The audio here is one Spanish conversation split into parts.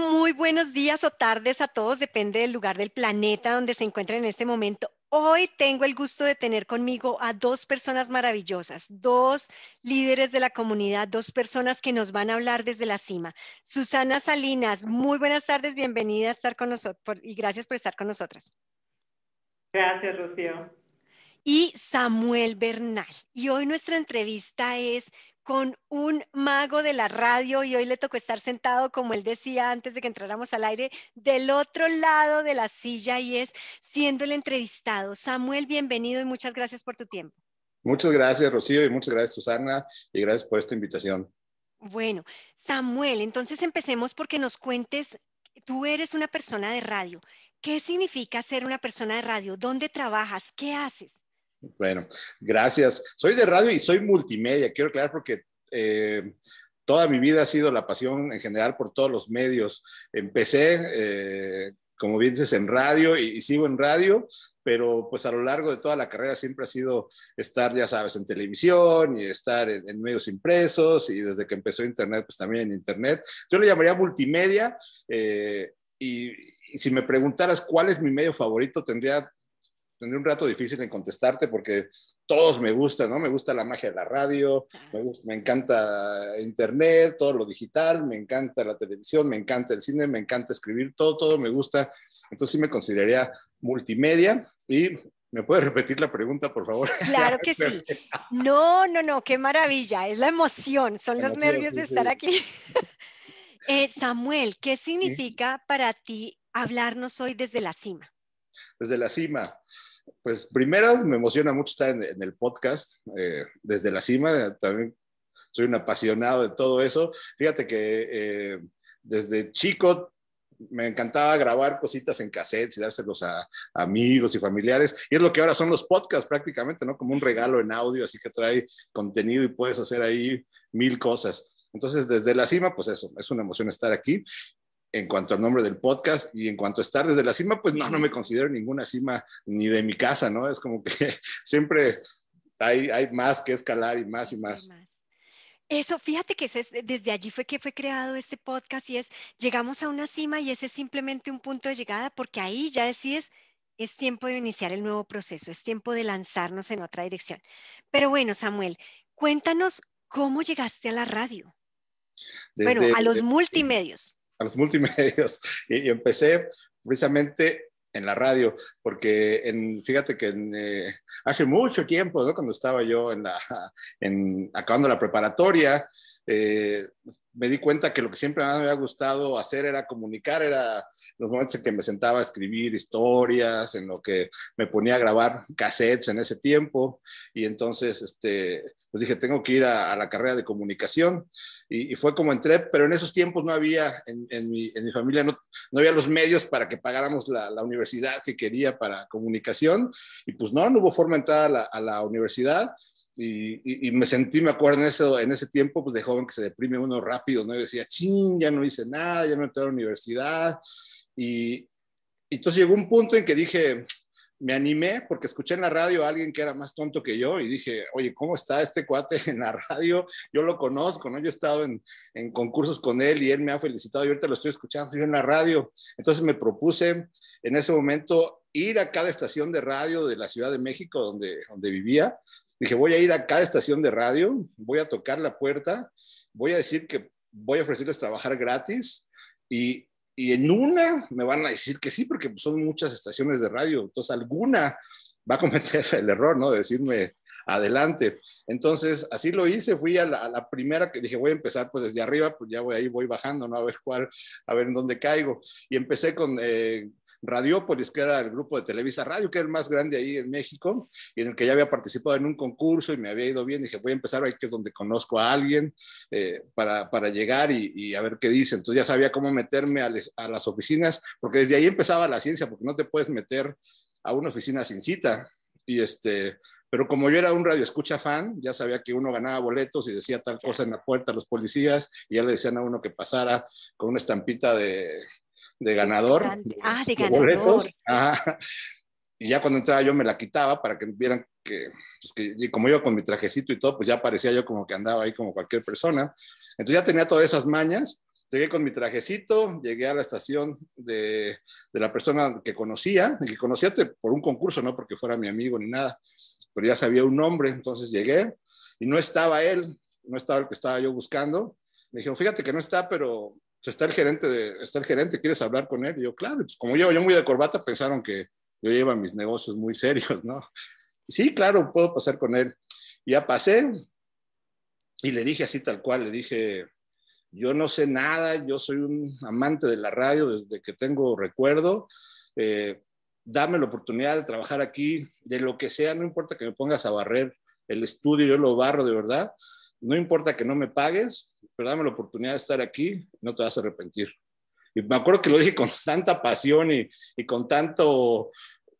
Muy buenos días o tardes a todos, depende del lugar del planeta donde se encuentren en este momento. Hoy tengo el gusto de tener conmigo a dos personas maravillosas, dos líderes de la comunidad, dos personas que nos van a hablar desde la cima. Susana Salinas, muy buenas tardes, bienvenida a estar con nosotros y gracias por estar con nosotras. Gracias, Rocío. Y Samuel Bernal. Y hoy nuestra entrevista es con un mago de la radio y hoy le tocó estar sentado, como él decía antes de que entráramos al aire, del otro lado de la silla y es siendo el entrevistado. Samuel, bienvenido y muchas gracias por tu tiempo. Muchas gracias, Rocío, y muchas gracias, Susana, y gracias por esta invitación. Bueno, Samuel, entonces empecemos porque nos cuentes, tú eres una persona de radio. ¿Qué significa ser una persona de radio? ¿Dónde trabajas? ¿Qué haces? Bueno, gracias. Soy de radio y soy multimedia. Quiero aclarar porque eh, toda mi vida ha sido la pasión en general por todos los medios. Empecé, eh, como bien dices, en radio y, sigo en radio, pero pues a lo largo de toda la carrera siempre ha sido estar, ya sabes, en televisión y estar en, medios impresos y desde que empezó Internet, pues también en Internet. Yo lo llamaría multimedia eh, y si me preguntaras cuál es mi medio favorito, tendría tendré un rato difícil en contestarte porque todos me gustan, ¿no? Me gusta la magia de la radio, me, encanta internet, todo lo digital, me encanta la televisión, me encanta el cine, me encanta escribir, todo, todo me gusta. Entonces sí me consideraría multimedia y ¿Me puedes repetir la pregunta, por favor? Claro que sí. No, no, no, qué maravilla. Es la emoción, son los nervios de estar aquí. Eh, Samuel, ¿qué significa para ti hablarnos hoy desde la cima? Desde la cima. Pues primero me emociona mucho estar en, el podcast, eh, desde la cima, también soy un apasionado de todo eso. Fíjate que eh, desde chico me encantaba grabar cositas en cassettes y dárselos a, amigos y familiares. Y es lo que ahora son los podcasts prácticamente, ¿no? Como un regalo en audio, así que trae contenido y puedes hacer ahí mil cosas. Entonces, desde la cima, pues eso, es una emoción estar aquí en cuanto al nombre del podcast y en cuanto a estar desde la cima, pues no, no me considero ninguna cima ni de mi casa, ¿no? Es como que siempre hay, hay más que escalar y más y más. Eso, fíjate que es, desde allí fue que fue creado este podcast y es, llegamos a una cima y ese es simplemente un punto de llegada porque ahí ya decides, es tiempo de iniciar el nuevo proceso, es tiempo de lanzarnos en otra dirección. Pero bueno, Samuel, cuéntanos cómo llegaste a la radio. bueno, a los multimedios a los multimedios y, empecé precisamente en la radio, porque en, fíjate que eh, hace mucho tiempo, ¿no? cuando estaba yo en la, en, acabando la preparatoria, eh, me di cuenta que lo que siempre me había gustado hacer era comunicar, era los momentos en que me sentaba a escribir historias, en lo que me ponía a grabar cassettes en ese tiempo, y entonces este, pues dije, tengo que ir a, la carrera de comunicación, y, fue como entré, pero en esos tiempos no había, en, mi, familia no, no, había los medios para que pagáramos la, universidad que quería para comunicación, y pues no, no hubo forma de entrar a la universidad, y, me sentí, me acuerdo en, eso, en ese tiempo, pues de joven que se deprime uno rápido, ¿no? Y decía, ching, ya no hice nada, ya no entré a la universidad. Y, y, entonces llegó un punto en que dije, me animé porque escuché en la radio a alguien que era más tonto que yo y dije, oye, ¿cómo está este cuate en la radio? Yo lo conozco, ¿no? Yo he estado en, en concursos con él y él me ha felicitado y ahorita lo estoy escuchando estoy en la radio. Entonces me propuse en ese momento ir a cada estación de radio de la Ciudad de México donde, donde vivía Dije, voy a ir a cada estación de radio, voy a tocar la puerta, voy a decir que voy a ofrecerles trabajar gratis y, y en una me van a decir que sí, porque son muchas estaciones de radio, entonces alguna va a cometer el error, ¿no? De decirme adelante. Entonces, así lo hice, fui a la, primera que dije, voy a empezar pues desde arriba, pues ya voy ahí, voy bajando, ¿no? A ver cuál, a ver en dónde caigo. Y empecé con eh, Radiópolis, que era el grupo de Televisa Radio, que era el más grande ahí en México, y en el que ya había participado en un concurso y me había ido bien. Dije, voy a empezar ahí, que es donde conozco a alguien eh, para, para, llegar y, a ver qué dice. Entonces ya sabía cómo meterme a, a, las oficinas, porque desde ahí empezaba la ciencia, porque no te puedes meter a una oficina sin cita. Y este, pero como yo era un radio escucha fan, ya sabía que uno ganaba boletos y decía tal cosa en la puerta a los policías y ya le decían a uno que pasara con una estampita de, de ganador. Ah, de ganador. Y ya cuando entraba yo me la quitaba para que vieran que, pues que, y como iba con mi trajecito y todo, pues ya parecía yo como que andaba ahí como cualquier persona. Entonces ya tenía todas esas mañas Llegué con mi trajecito, llegué a la estación de, de la persona que conocía, y que conocía por un concurso, no porque fuera mi amigo ni nada, pero ya sabía un nombre, entonces llegué y no estaba él, no estaba el que estaba yo buscando. Me dijeron, fíjate que no está, pero está el gerente, de, está el gerente, ¿quieres hablar con él? Y yo, claro, pues como llevo yo muy de corbata, pensaron que yo llevo mis negocios muy serios, ¿no? sí, claro, puedo pasar con él. Ya pasé y le dije así tal cual, le dije, yo no sé nada, yo soy un amante de la radio desde que tengo recuerdo. Eh, dame la oportunidad de trabajar aquí, de lo que sea, no importa que me pongas a barrer el estudio, yo lo barro de verdad, no importa que no me pagues, pero dame la oportunidad de estar aquí, no te vas a arrepentir. Y me acuerdo que lo dije con tanta pasión y, y con tanto,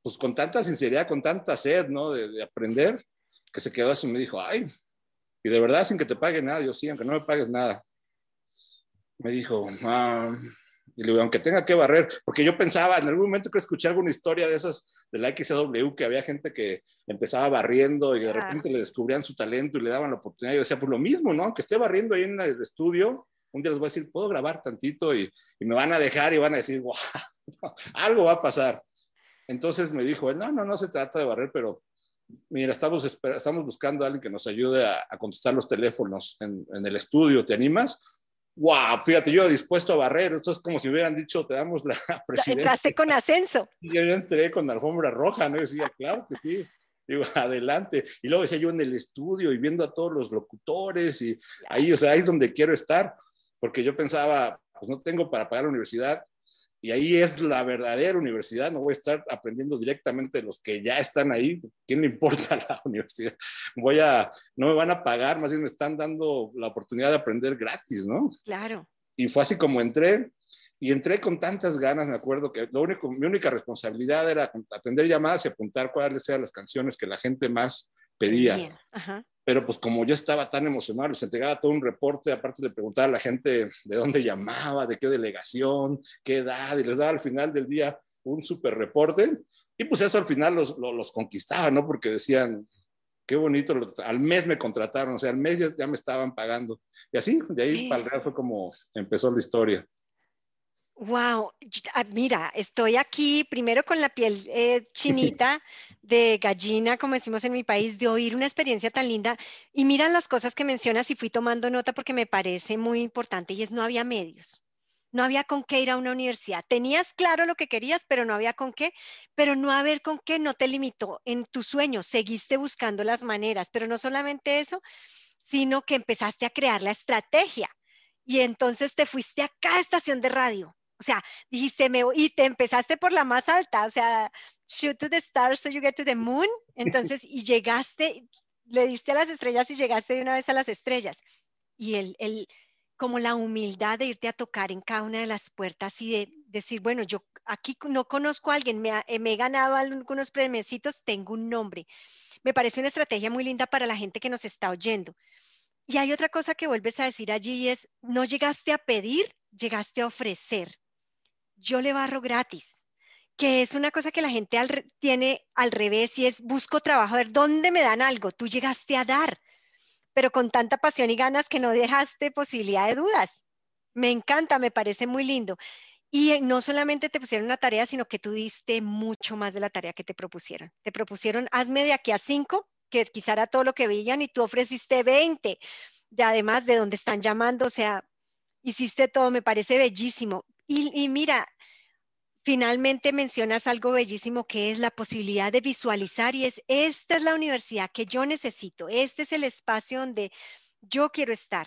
pues con tanta sinceridad, con tanta sed, ¿no? De, de, aprender, que se quedó así y me dijo, ay, y de verdad sin que te pague nada, yo sí, aunque no me pagues nada me dijo, ah, y le digo, aunque tenga que barrer, porque yo pensaba, en algún momento que escuché alguna historia de esas de la XW, que había gente que empezaba barriendo y de repente le descubrían su talento y le daban la oportunidad. Yo decía, pues lo mismo, ¿no? Que esté barriendo ahí en el estudio, un día les voy a decir, puedo grabar tantito y, y me van a dejar y van a decir, wow, algo va a pasar. Entonces me dijo, no, no, no se trata de barrer, pero mira, estamos, estamos buscando a alguien que nos ayude a, a contestar los teléfonos en, en el estudio, ¿te animas? Wow, fíjate, yo dispuesto a barrer, esto es como si hubieran dicho, te damos la presidencia. Entraste con ascenso. Y yo entré con la alfombra roja, ¿no? Y decía, claro que sí. Digo, adelante. Y luego decía yo en el estudio y viendo a todos los locutores y ahí, o sea, ahí es donde quiero estar, porque yo pensaba, pues no tengo para pagar la universidad, y ahí es la verdadera universidad, no voy a estar aprendiendo directamente de los que ya están ahí, ¿quién le importa la universidad? Voy a, no me van a pagar, más bien me están dando la oportunidad de aprender gratis, ¿no? Claro. Y fue así como entré, y entré con tantas ganas, me acuerdo que lo único, mi única responsabilidad era atender llamadas y apuntar cuáles eran las canciones que la gente más pedía. Ajá. Pero pues como yo estaba tan emocionado, les entregaba todo un reporte, aparte le preguntaba a la gente de dónde llamaba, de qué delegación, qué edad, y les daba al final del día un súper reporte. Y pues eso al final los, los, los, conquistaba, ¿no? Porque decían, qué bonito, al mes me contrataron, o sea, al mes ya, ya me estaban pagando. Y así, de ahí sí. para el real fue como empezó la historia. Wow, mira, estoy aquí primero con la piel eh, chinita de gallina, como decimos en mi país, de oír una experiencia tan linda. Y miran las cosas que mencionas y fui tomando nota porque me parece muy importante y es no había medios. No había con qué ir a una universidad. Tenías claro lo que querías, pero no había con qué. Pero no haber con qué no te limitó en tu sueño. Seguiste buscando las maneras, pero no solamente eso, sino que empezaste a crear la estrategia. Y entonces te fuiste a cada estación de radio o sea, dijiste, me, y te empezaste por la más alta, o sea, shoot to the stars so you get to the moon. Entonces, y llegaste, le diste a las estrellas y llegaste de una vez a las estrellas. Y el, el, como la humildad de irte a tocar en cada una de las puertas y de decir, bueno, yo aquí no conozco a alguien, me, me he ganado algunos premiecitos, tengo un nombre. Me parece una estrategia muy linda para la gente que nos está oyendo. Y hay otra cosa que vuelves a decir allí y es, no llegaste a pedir, llegaste a ofrecer yo le barro gratis, que es una cosa que la gente al, tiene al revés y es busco trabajo, a ver dónde me dan algo, tú llegaste a dar, pero con tanta pasión y ganas que no dejaste posibilidad de dudas. Me encanta, me parece muy lindo. Y no solamente te pusieron una tarea, sino que tú diste mucho más de la tarea que te propusieron. Te propusieron, hazme de aquí a cinco, que quizá era todo lo que veían, y tú ofreciste 20, de, además de donde están llamando, o sea, hiciste todo, me parece bellísimo. Y, mira, finalmente mencionas algo bellísimo que es la posibilidad de visualizar y es, esta es la universidad que yo necesito, este es el espacio donde yo quiero estar.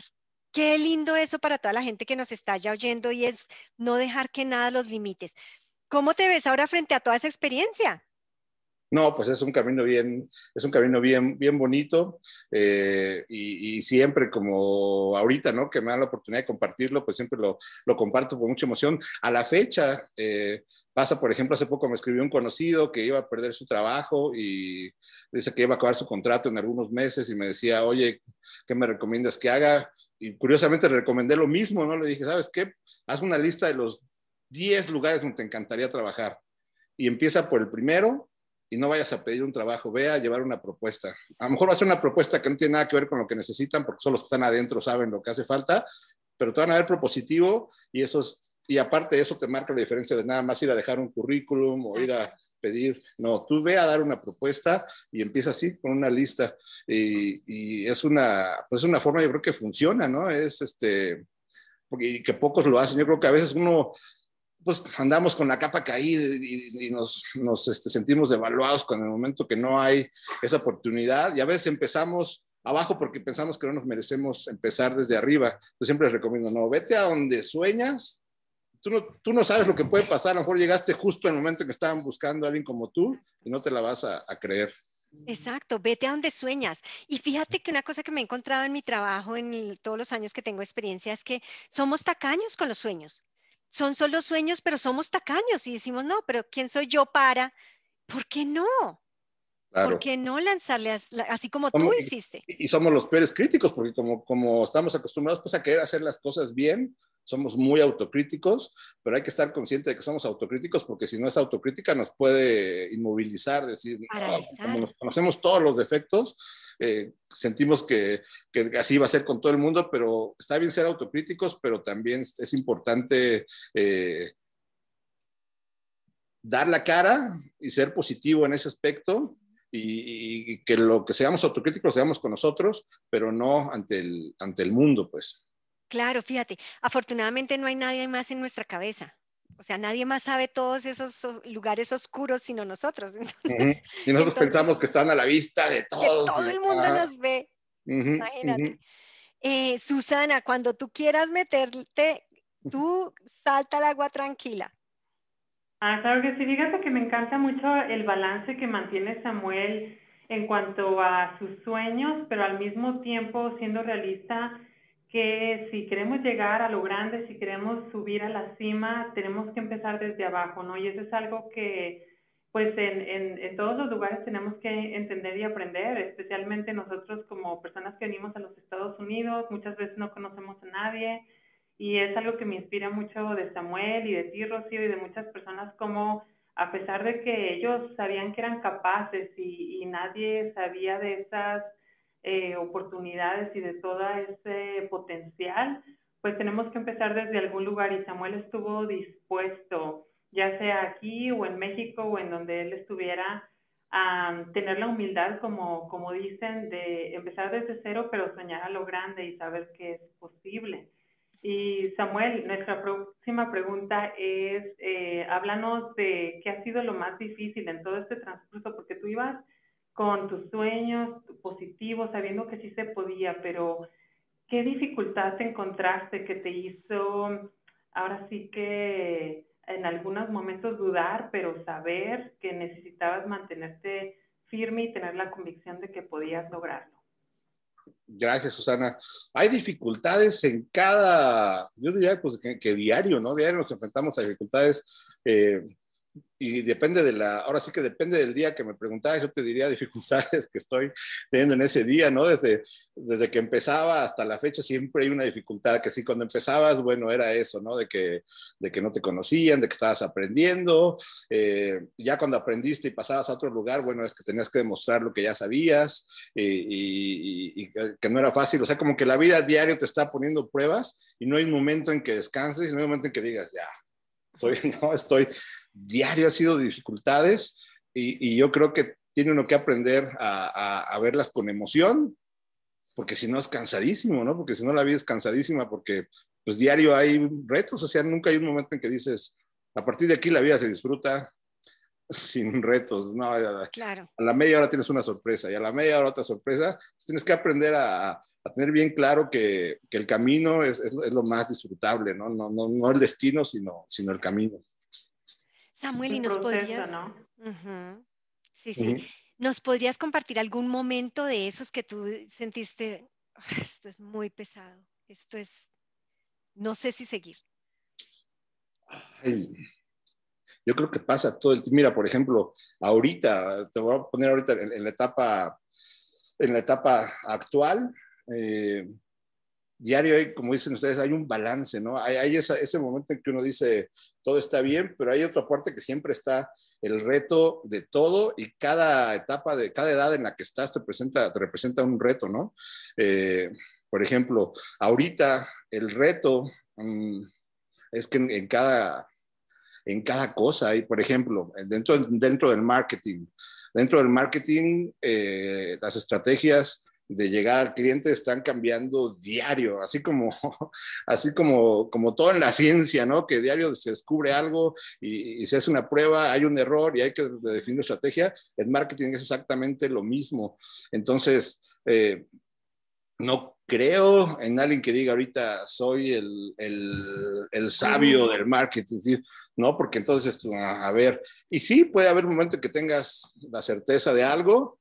Qué lindo eso para toda la gente que nos está ya oyendo y es no dejar que nada los limites. ¿Cómo te ves ahora frente a toda esa experiencia? No, pues es un camino bien, es un camino bien, bien bonito eh, y, siempre como ahorita, ¿no? Que me dan la oportunidad de compartirlo, pues siempre lo, lo comparto con mucha emoción. A la fecha, eh, pasa, por ejemplo, hace poco me escribió un conocido que iba a perder su trabajo y dice que iba a acabar su contrato en algunos meses y me decía, oye, ¿qué me recomiendas que haga? Y curiosamente le recomendé lo mismo, ¿no? Le dije, ¿sabes qué? Haz una lista de los 10 lugares donde te encantaría trabajar y empieza por el primero y no vayas a pedir un trabajo, ve a llevar una propuesta. A lo mejor va a ser una propuesta que no tiene nada que ver con lo que necesitan, porque solo los que están adentro saben lo que hace falta, pero te van a ver propositivo y eso y aparte de eso te marca la diferencia de nada más ir a dejar un currículum o ir a pedir, no, tú ve a dar una propuesta y empieza así con una lista y, y es una, pues una forma yo creo que funciona, ¿no? Es este, porque, que pocos lo hacen, yo creo que a veces uno pues andamos con la capa caída y, nos, nos este, sentimos devaluados con el momento que no hay esa oportunidad y a veces empezamos abajo porque pensamos que no nos merecemos empezar desde arriba. Yo siempre les recomiendo, no, vete a donde sueñas. Tú no, tú no sabes lo que puede pasar, a lo mejor llegaste justo en el momento que estaban buscando a alguien como tú y no te la vas a, creer. Exacto, vete a donde sueñas. Y fíjate que una cosa que me he encontrado en mi trabajo, en todos los años que tengo experiencia, es que somos tacaños con los sueños son solo sueños, pero somos tacaños y decimos, no, pero ¿quién soy yo para? ¿Por qué no? ¿Por qué no lanzarle así como tú hiciste? Y, somos los peores críticos, porque como, como estamos acostumbrados pues, a querer hacer las cosas bien, somos muy autocríticos, pero hay que estar consciente de que somos autocríticos porque si no es autocrítica nos puede inmovilizar, decir, como nos conocemos todos los defectos, eh, sentimos que, que, así va a ser con todo el mundo, pero está bien ser autocríticos, pero también es importante eh, dar la cara y ser positivo en ese aspecto. Y, y, que lo que seamos autocríticos seamos con nosotros, pero no ante el, ante el mundo, pues. Claro, fíjate, afortunadamente no hay nadie más en nuestra cabeza. O sea, nadie más sabe todos esos lugares oscuros sino nosotros. y nosotros pensamos que están a la vista de todos. todo el mundo nos ve. Imagínate. Eh, Susana, cuando tú quieras meterte, tú salta al agua tranquila. Ah, claro que sí. Fíjate que me encanta mucho el balance que mantiene Samuel en cuanto a sus sueños, pero al mismo tiempo siendo realista que si queremos llegar a lo grande, si queremos subir a la cima, tenemos que empezar desde abajo, ¿no? Y eso es algo que, pues, en, en, en todos los lugares tenemos que entender y aprender, especialmente nosotros como personas que venimos a los Estados Unidos, muchas veces no conocemos a nadie, y es algo que me inspira mucho de Samuel y de ti, Rocío, y de muchas personas como a pesar de que ellos sabían que eran capaces y, y nadie sabía de esas eh, oportunidades y de todo ese potencial, pues tenemos que empezar desde algún lugar y Samuel estuvo dispuesto, ya sea aquí o en México o en donde él estuviera, a tener la humildad, como, como dicen, de empezar desde cero, pero soñar a lo grande y saber que es posible. Y Samuel, nuestra próxima pregunta es, eh, háblanos de qué ha sido lo más difícil en todo este transcurso, porque tú ibas con tus sueños positivos, sabiendo que sí se podía, pero ¿qué dificultad te encontraste que te hizo ahora sí que en algunos momentos dudar, pero saber que necesitabas mantenerte firme y tener la convicción de que podías lograrlo? Gracias, Susana. Hay dificultades en cada, yo diría pues que, diario, ¿no? Diario nos enfrentamos a dificultades. Eh, y depende de la, ahora sí que depende del día que me preguntabas, yo te diría dificultades que estoy teniendo en ese día, ¿no? Desde, desde que empezaba hasta la fecha siempre hay una dificultad, que sí, cuando empezabas, bueno, era eso, ¿no? De que, de que no te conocían, de que estabas aprendiendo, eh, ya cuando aprendiste y pasabas a otro lugar, bueno, es que tenías que demostrar lo que ya sabías eh, y, y, que no era fácil, o sea, como que la vida diario te está poniendo pruebas y no hay un momento en que descanses, y no hay un momento en que digas, ya, soy, no, estoy, diario ha sido dificultades y, yo creo que tiene uno que aprender a, verlas con emoción, porque si no es cansadísimo, ¿no? Porque si no la vida es cansadísima, porque pues diario hay retos, o sea, nunca hay un momento en que dices, a partir de aquí la vida se disfruta sin retos, ¿no? Claro. A la media hora tienes una sorpresa y a la media hora otra sorpresa, pues tienes que aprender a, tener bien claro que, el camino es, lo más disfrutable, ¿no? No, no, no el destino, sino, sino el camino. Samuel, ¿y nos podrías... Sí, sí. ¿Nos podrías compartir algún momento de esos que tú sentiste, esto es muy pesado, esto es, no sé si seguir? yo creo que pasa todo el tiempo. Mira, por ejemplo, ahorita, te voy a poner ahorita en, la etapa, en la etapa actual, eh, diario hay, como dicen ustedes, hay un balance, ¿no? Hay, ese momento en que uno dice, todo está bien, pero hay otra parte que siempre está el reto de todo y cada etapa de cada edad en la que estás te, presenta, te representa un reto, ¿no? Eh, Por ejemplo, ahorita el reto mm, es que en, cada, en cada cosa hay, por ejemplo, dentro, dentro del marketing, dentro del marketing, eh, las estrategias de llegar al cliente están cambiando diario, así como, así como, como todo en la ciencia, ¿no? Que diario se descubre algo y, se hace una prueba, hay un error y hay que definir estrategia. El marketing es exactamente lo mismo. Entonces, eh, no creo en alguien que diga ahorita soy el, el, el sabio del marketing, ¿no? Porque entonces, a ver, y sí, puede haber un momento que tengas la certeza de algo,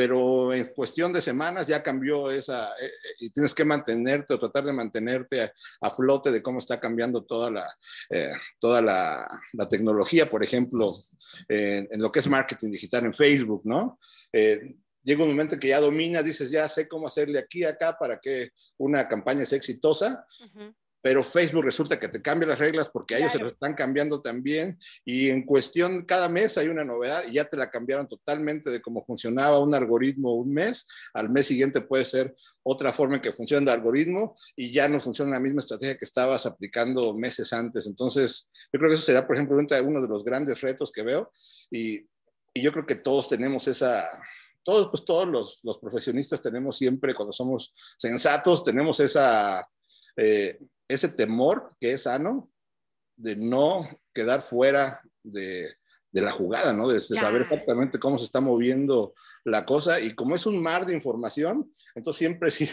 pero en cuestión de semanas ya cambió esa, eh, eh, y tienes que mantenerte o tratar de mantenerte a, flote de cómo está cambiando toda la, eh, toda la, la, tecnología, por ejemplo, en lo que es marketing digital en Facebook, ¿no? llega un momento que ya dominas, dices, ya sé cómo hacerle aquí, acá, para que una campaña sea exitosa, pero Facebook resulta que te cambia las reglas porque a ellos se lo están cambiando también. Y en cuestión, cada mes hay una novedad y ya te la cambiaron totalmente de cómo funcionaba un algoritmo un mes, al mes siguiente puede ser otra forma en que funciona el algoritmo y ya no funciona la misma estrategia que estabas aplicando meses antes. Entonces, yo creo que eso será, por ejemplo, uno de los grandes retos que veo. Y, y yo creo que todos tenemos esa, todos, pues todos los, los, profesionistas tenemos siempre, cuando somos sensatos, tenemos esa, eh, ese temor que es sano de no quedar fuera de, de la jugada, ¿no? De, saber exactamente cómo se está moviendo la cosa y como es un mar de información, entonces siempre sí,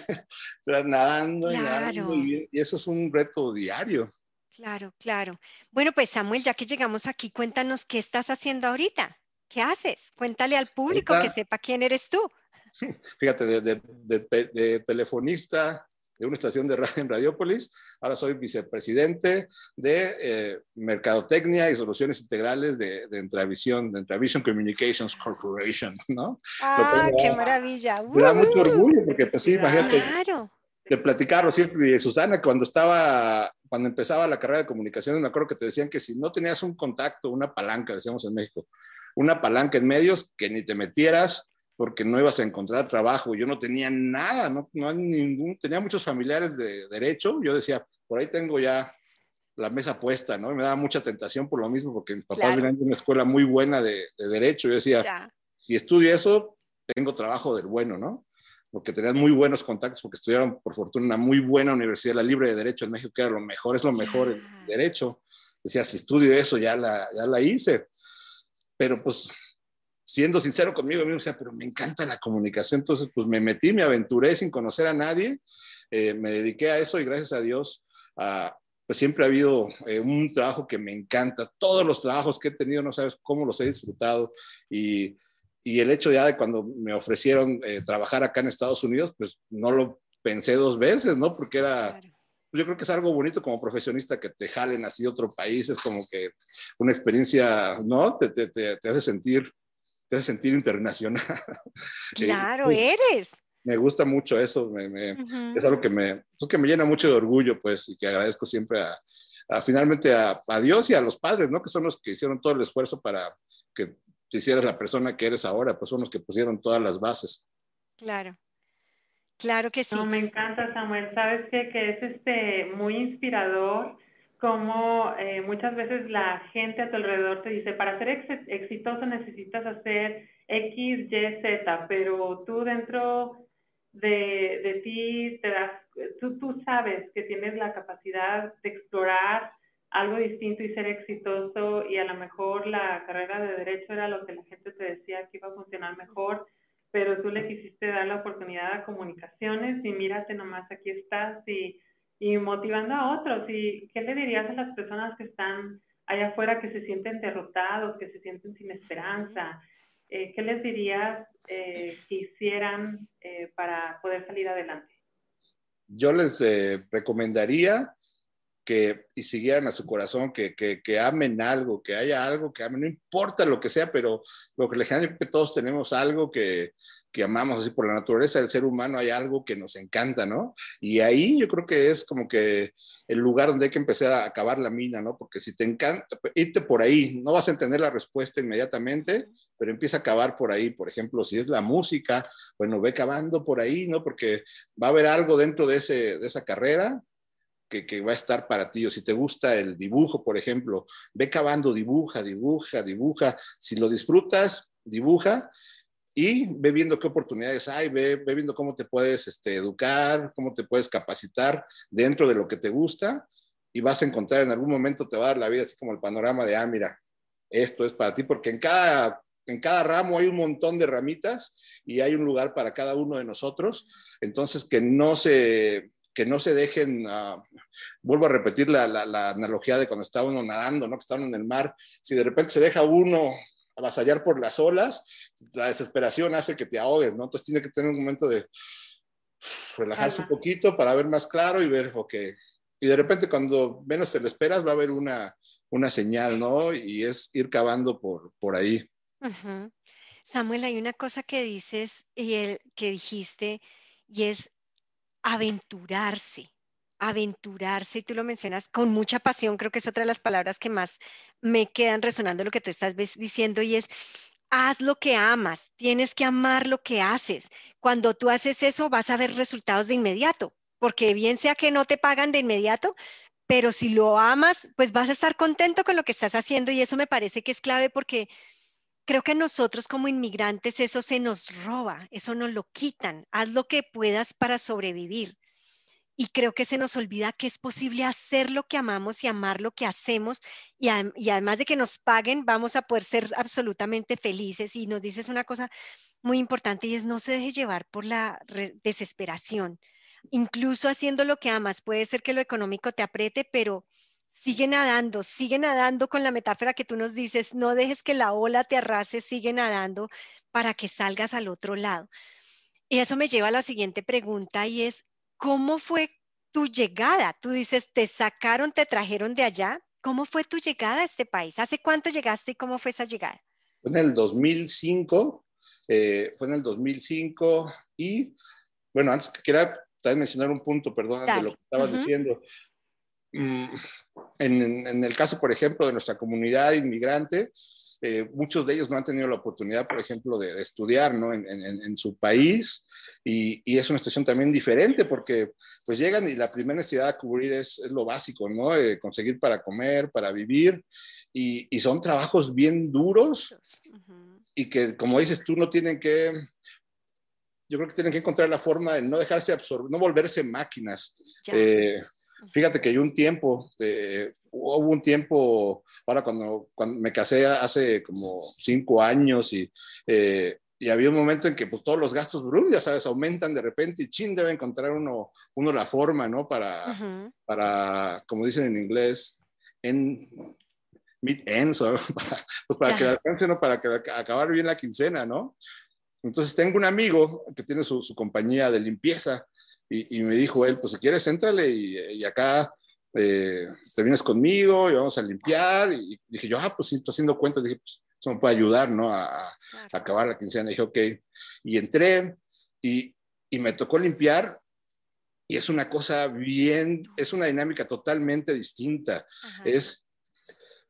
nadando, y nadando y, y eso es un reto diario. Claro, claro. Bueno, pues Samuel, ya que llegamos aquí, cuéntanos qué estás haciendo ahorita. ¿Qué haces? Cuéntale al público que sepa quién eres tú. Fíjate, de, telefonista de una estación de radio en Radiópolis, ahora soy vicepresidente de eh, Mercadotecnia y Soluciones Integrales de, de Entravision, de Entravision Communications Corporation, ¿no? ¡Ah, qué maravilla! Me da mucho orgullo porque, pues sí, imagínate, claro. de platicarlo siempre, Susana, cuando estaba, cuando empezaba la carrera de comunicaciones, me acuerdo que te decían que si no tenías un contacto, una palanca, decíamos en México, una palanca en medios que ni te metieras porque no ibas a encontrar trabajo. Yo no tenía nada, no, no ningún, tenía muchos familiares de derecho. Yo decía, por ahí tengo ya la mesa puesta, ¿no? Y me daba mucha tentación por lo mismo, porque mi papá claro. de una escuela muy buena de, derecho. Yo decía, si estudio eso, tengo trabajo del bueno, ¿no? Porque tenían muy buenos contactos, porque estudiaron, por fortuna, una muy buena universidad, la Libre de Derecho en México, que era lo mejor, es lo mejor en derecho. Decía, si estudio eso, ya la, ya la hice pero pues siendo sincero conmigo, o sea, pero me encanta la comunicación, entonces pues me metí, me aventuré sin conocer a nadie, eh, me dediqué a eso y gracias a Dios, pues siempre ha habido eh, un trabajo que me encanta, todos los trabajos que he tenido, no sabes cómo los he disfrutado y, y el hecho ya de cuando me ofrecieron eh, trabajar acá en Estados Unidos, pues no lo pensé dos veces, ¿no? Porque era yo creo que es algo bonito como profesionista que te jalen así de otro país, es como que una experiencia, ¿no? Te, te, te, hace sentir, te hace sentir internacional. Claro, eres. Me gusta mucho eso, me, es algo que me, que me llena mucho de orgullo, pues, y que agradezco siempre a, finalmente a, a, Dios y a los padres, ¿no? Que son los que hicieron todo el esfuerzo para que te hicieras la persona que eres ahora, pues son los que pusieron todas las bases. Claro. Claro que sí. No, me encanta, Samuel. Sabes qué? que es este muy inspirador como eh, muchas veces la gente a tu alrededor te dice, para ser exitoso necesitas hacer X, Y, Z, pero tú dentro de, de ti te das, tú, tú sabes que tienes la capacidad de explorar algo distinto y ser exitoso y a lo mejor la carrera de derecho era lo que la gente te decía que iba a funcionar mejor pero tú le quisiste dar la oportunidad a comunicaciones y mírate nomás, aquí estás y, y motivando a otros. ¿Y qué le dirías a las personas que están allá afuera que se sienten derrotados, que se sienten sin esperanza? Eh, ¿Qué les dirías eh, que hicieran eh, para poder salir adelante? Yo les recomendaría que y siguieran a su corazón, que, que, que, amen algo, que haya algo que amen, no importa lo que sea, pero lo que le que todos tenemos algo que, que amamos así por la naturaleza del ser humano, hay algo que nos encanta, ¿no? Y ahí yo creo que es como que el lugar donde hay que empezar a acabar la mina, ¿no? Porque si te encanta, irte por ahí, no vas a entender la respuesta inmediatamente, pero empieza a acabar por ahí. Por ejemplo, si es la música, bueno, ve cavando por ahí, ¿no? Porque va a haber algo dentro de, ese, de esa carrera que, que, va a estar para ti. O si te gusta el dibujo, por ejemplo, ve cavando, dibuja, dibuja, dibuja. Si lo disfrutas, dibuja y ve viendo qué oportunidades hay, ve, viendo cómo te puedes este, educar, cómo te puedes capacitar dentro de lo que te gusta y vas a encontrar en algún momento, te va a dar la vida así como el panorama de, ah, mira, esto es para ti, porque en cada en cada ramo hay un montón de ramitas y hay un lugar para cada uno de nosotros. Entonces, que no se, que no se dejen, uh, vuelvo a repetir la, la, la, analogía de cuando está uno nadando, ¿no? que está uno en el mar, si de repente se deja uno avasallar por las olas, la desesperación hace que te ahogues, ¿no? Entonces tiene que tener un momento de relajarse Alma. un poquito para ver más claro y ver, ok, y de repente cuando menos te lo esperas va a haber una, una señal, ¿no? Y es ir cavando por, por ahí. Uh -huh. Samuel, hay una cosa que dices y el, que dijiste y es aventurarse, aventurarse, y tú lo mencionas con mucha pasión, creo que es otra de las palabras que más me quedan resonando lo que tú estás diciendo y es, haz lo que amas, tienes que amar lo que haces. Cuando tú haces eso vas a ver resultados de inmediato, porque bien sea que no te pagan de inmediato, pero si lo amas, pues vas a estar contento con lo que estás haciendo y eso me parece que es clave porque creo que nosotros como inmigrantes eso se nos roba, eso nos lo quitan. Haz lo que puedas para sobrevivir. Y creo que se nos olvida que es posible hacer lo que amamos y amar lo que hacemos. Y, además de que nos paguen, vamos a poder ser absolutamente felices. Y nos dices una cosa muy importante y es no se deje llevar por la desesperación. Incluso haciendo lo que amas, puede ser que lo económico te apriete, pero sigue nadando, sigue nadando con la metáfora que tú nos dices, no dejes que la ola te arrase, sigue nadando para que salgas al otro lado. Y eso me lleva a la siguiente pregunta y es, ¿cómo fue tu llegada? Tú dices, te sacaron, te trajeron de allá. ¿Cómo fue tu llegada a este país? ¿Hace cuánto llegaste y cómo fue esa llegada? Fue en el 2005, eh, fue en el 2005 y, bueno, antes que quería también mencionar un punto, perdón, de lo que estabas uh -huh. diciendo. Mm, en, en, el caso, por ejemplo, de nuestra comunidad inmigrante, eh, muchos de ellos no han tenido la oportunidad, por ejemplo, de, de estudiar ¿no? en, en, en, su país y, y, es una situación también diferente porque pues llegan y la primera necesidad a cubrir es, es lo básico, ¿no? Eh, conseguir para comer, para vivir y, y son trabajos bien duros uh -huh. y que, como dices tú, no tienen que, yo creo que tienen que encontrar la forma de no dejarse absorber, no volverse máquinas. Eh, Fíjate que hay un tiempo, eh, hubo un tiempo, ahora cuando, cuando, me casé hace como cinco años y, eh, y había un momento en que pues, todos los gastos, brum, ya sabes, aumentan de repente y chin, debe encontrar uno, uno la forma, ¿no? Para, uh -huh. para, como dicen en inglés, en meet ends, ¿no? para, pues para que alcance, ¿no? Para que acabar bien la quincena, ¿no? Entonces tengo un amigo que tiene su, su compañía de limpieza y, y, me dijo él, pues si quieres, éntrale y, y acá eh, te vienes conmigo y vamos a limpiar. Y dije yo, ah, pues sí, estoy haciendo cuentas. Dije, pues eso me puede ayudar, ¿no? A, a acabar la quincena. dije, ok. Y entré y, y me tocó limpiar y es una cosa bien, es una dinámica totalmente distinta. Ajá. Es,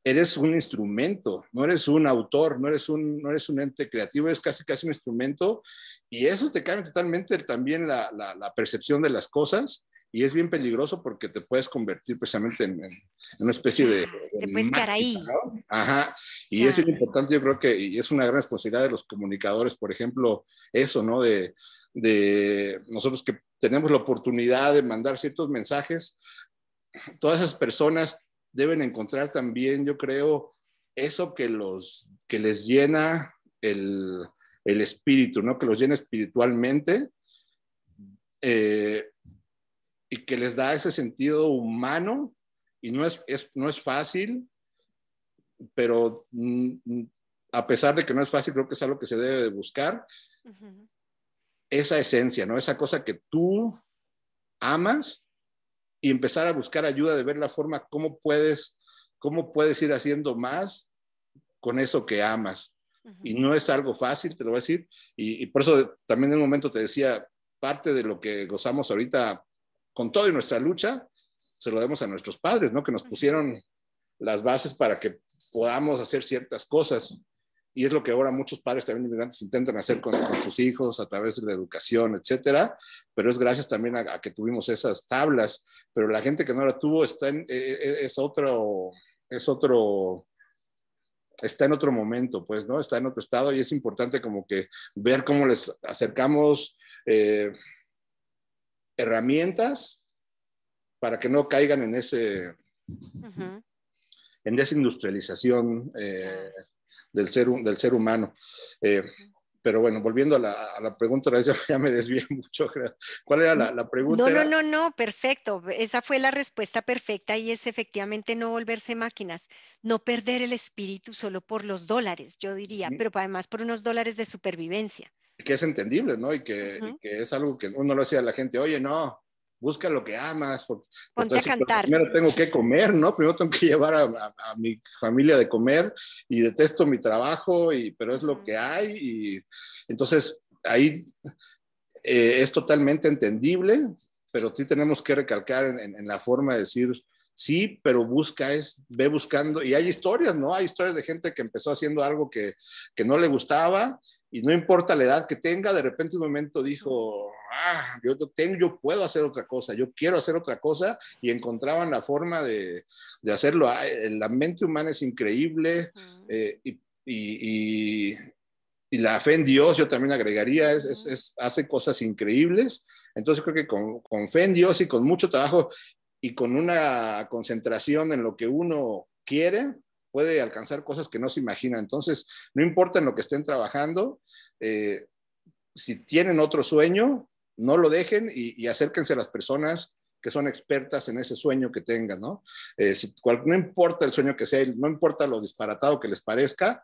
eres un instrumento, no eres un autor, no eres un, no eres un ente creativo, es casi casi un instrumento y eso te cambia totalmente también la, la, la percepción de las cosas y es bien peligroso porque te puedes convertir precisamente en, en una especie de... Te de puedes quedar ahí. ¿no? Ajá, y ya. es bien importante, yo creo que y es una gran responsabilidad de los comunicadores, por ejemplo, eso, ¿no? De, de nosotros que tenemos la oportunidad de mandar ciertos mensajes, todas esas personas deben encontrar también, yo creo, eso que, los, que les llena el, el espíritu, ¿no? Que los llena espiritualmente eh, y que les da ese sentido humano y no es, es, no es fácil, pero mm, a pesar de que no es fácil, creo que es algo que se debe de buscar. Uh -huh. Esa esencia, ¿no? Esa cosa que tú amas y empezar a buscar ayuda de ver la forma cómo puedes, cómo puedes ir haciendo más con eso que amas. Y no es algo fácil, te lo voy a decir. Y, y por eso también en un momento te decía, parte de lo que gozamos ahorita con toda nuestra lucha, se lo demos a nuestros padres, ¿no? Que nos pusieron las bases para que podamos hacer ciertas cosas. Y es lo que ahora muchos padres también inmigrantes intentan hacer con, sus hijos a través de la educación, etcétera. Pero es gracias también a, que tuvimos esas tablas. Pero la gente que no la tuvo está en, e, e, es otro, es otro, está en otro momento, pues, ¿no? Está en otro estado y es importante como que ver cómo les acercamos eh, herramientas para que no caigan en ese, en desindustrialización eh, del, ser, del ser humano. Eh, pero bueno, volviendo a la, pregunta, ya me desvié mucho. ¿Cuál era la, pregunta? No, no, no, no, perfecto. Esa fue la respuesta perfecta y es efectivamente no volverse máquinas, no perder el espíritu solo por los dólares, yo diría, pero además por unos dólares de supervivencia. Que es entendible, ¿no? Y que, y que es algo que uno lo decía a la gente, oye, no, busca lo que amas. Ponte a cantar. Primero tengo que comer, ¿no? Primero tengo que llevar a, mi familia de comer y detesto mi trabajo, y, pero es lo que hay. Y entonces ahí eh, es totalmente entendible, pero sí tenemos que recalcar en, la forma de decir, sí, pero busca, es, ve buscando, y hay historias, ¿no? Hay historias de gente que empezó haciendo algo que, que no le gustaba y no importa la edad que tenga, de repente un momento dijo, ah, yo, tengo, yo puedo hacer otra cosa, yo quiero hacer otra cosa, y encontraban la forma de, de hacerlo. La mente humana es increíble eh, y, y, y, la fe en Dios, yo también agregaría, es, es, hace cosas increíbles. Entonces creo que con, con fe en Dios y con mucho trabajo y con una concentración en lo que uno quiere, puede alcanzar cosas que no se imagina. Entonces, no importa en lo que estén trabajando, eh, si tienen otro sueño, no lo dejen y, acérquense a las personas que son expertas en ese sueño que tengan, ¿no? Eh, no importa el sueño que sea, no importa lo disparatado que les parezca,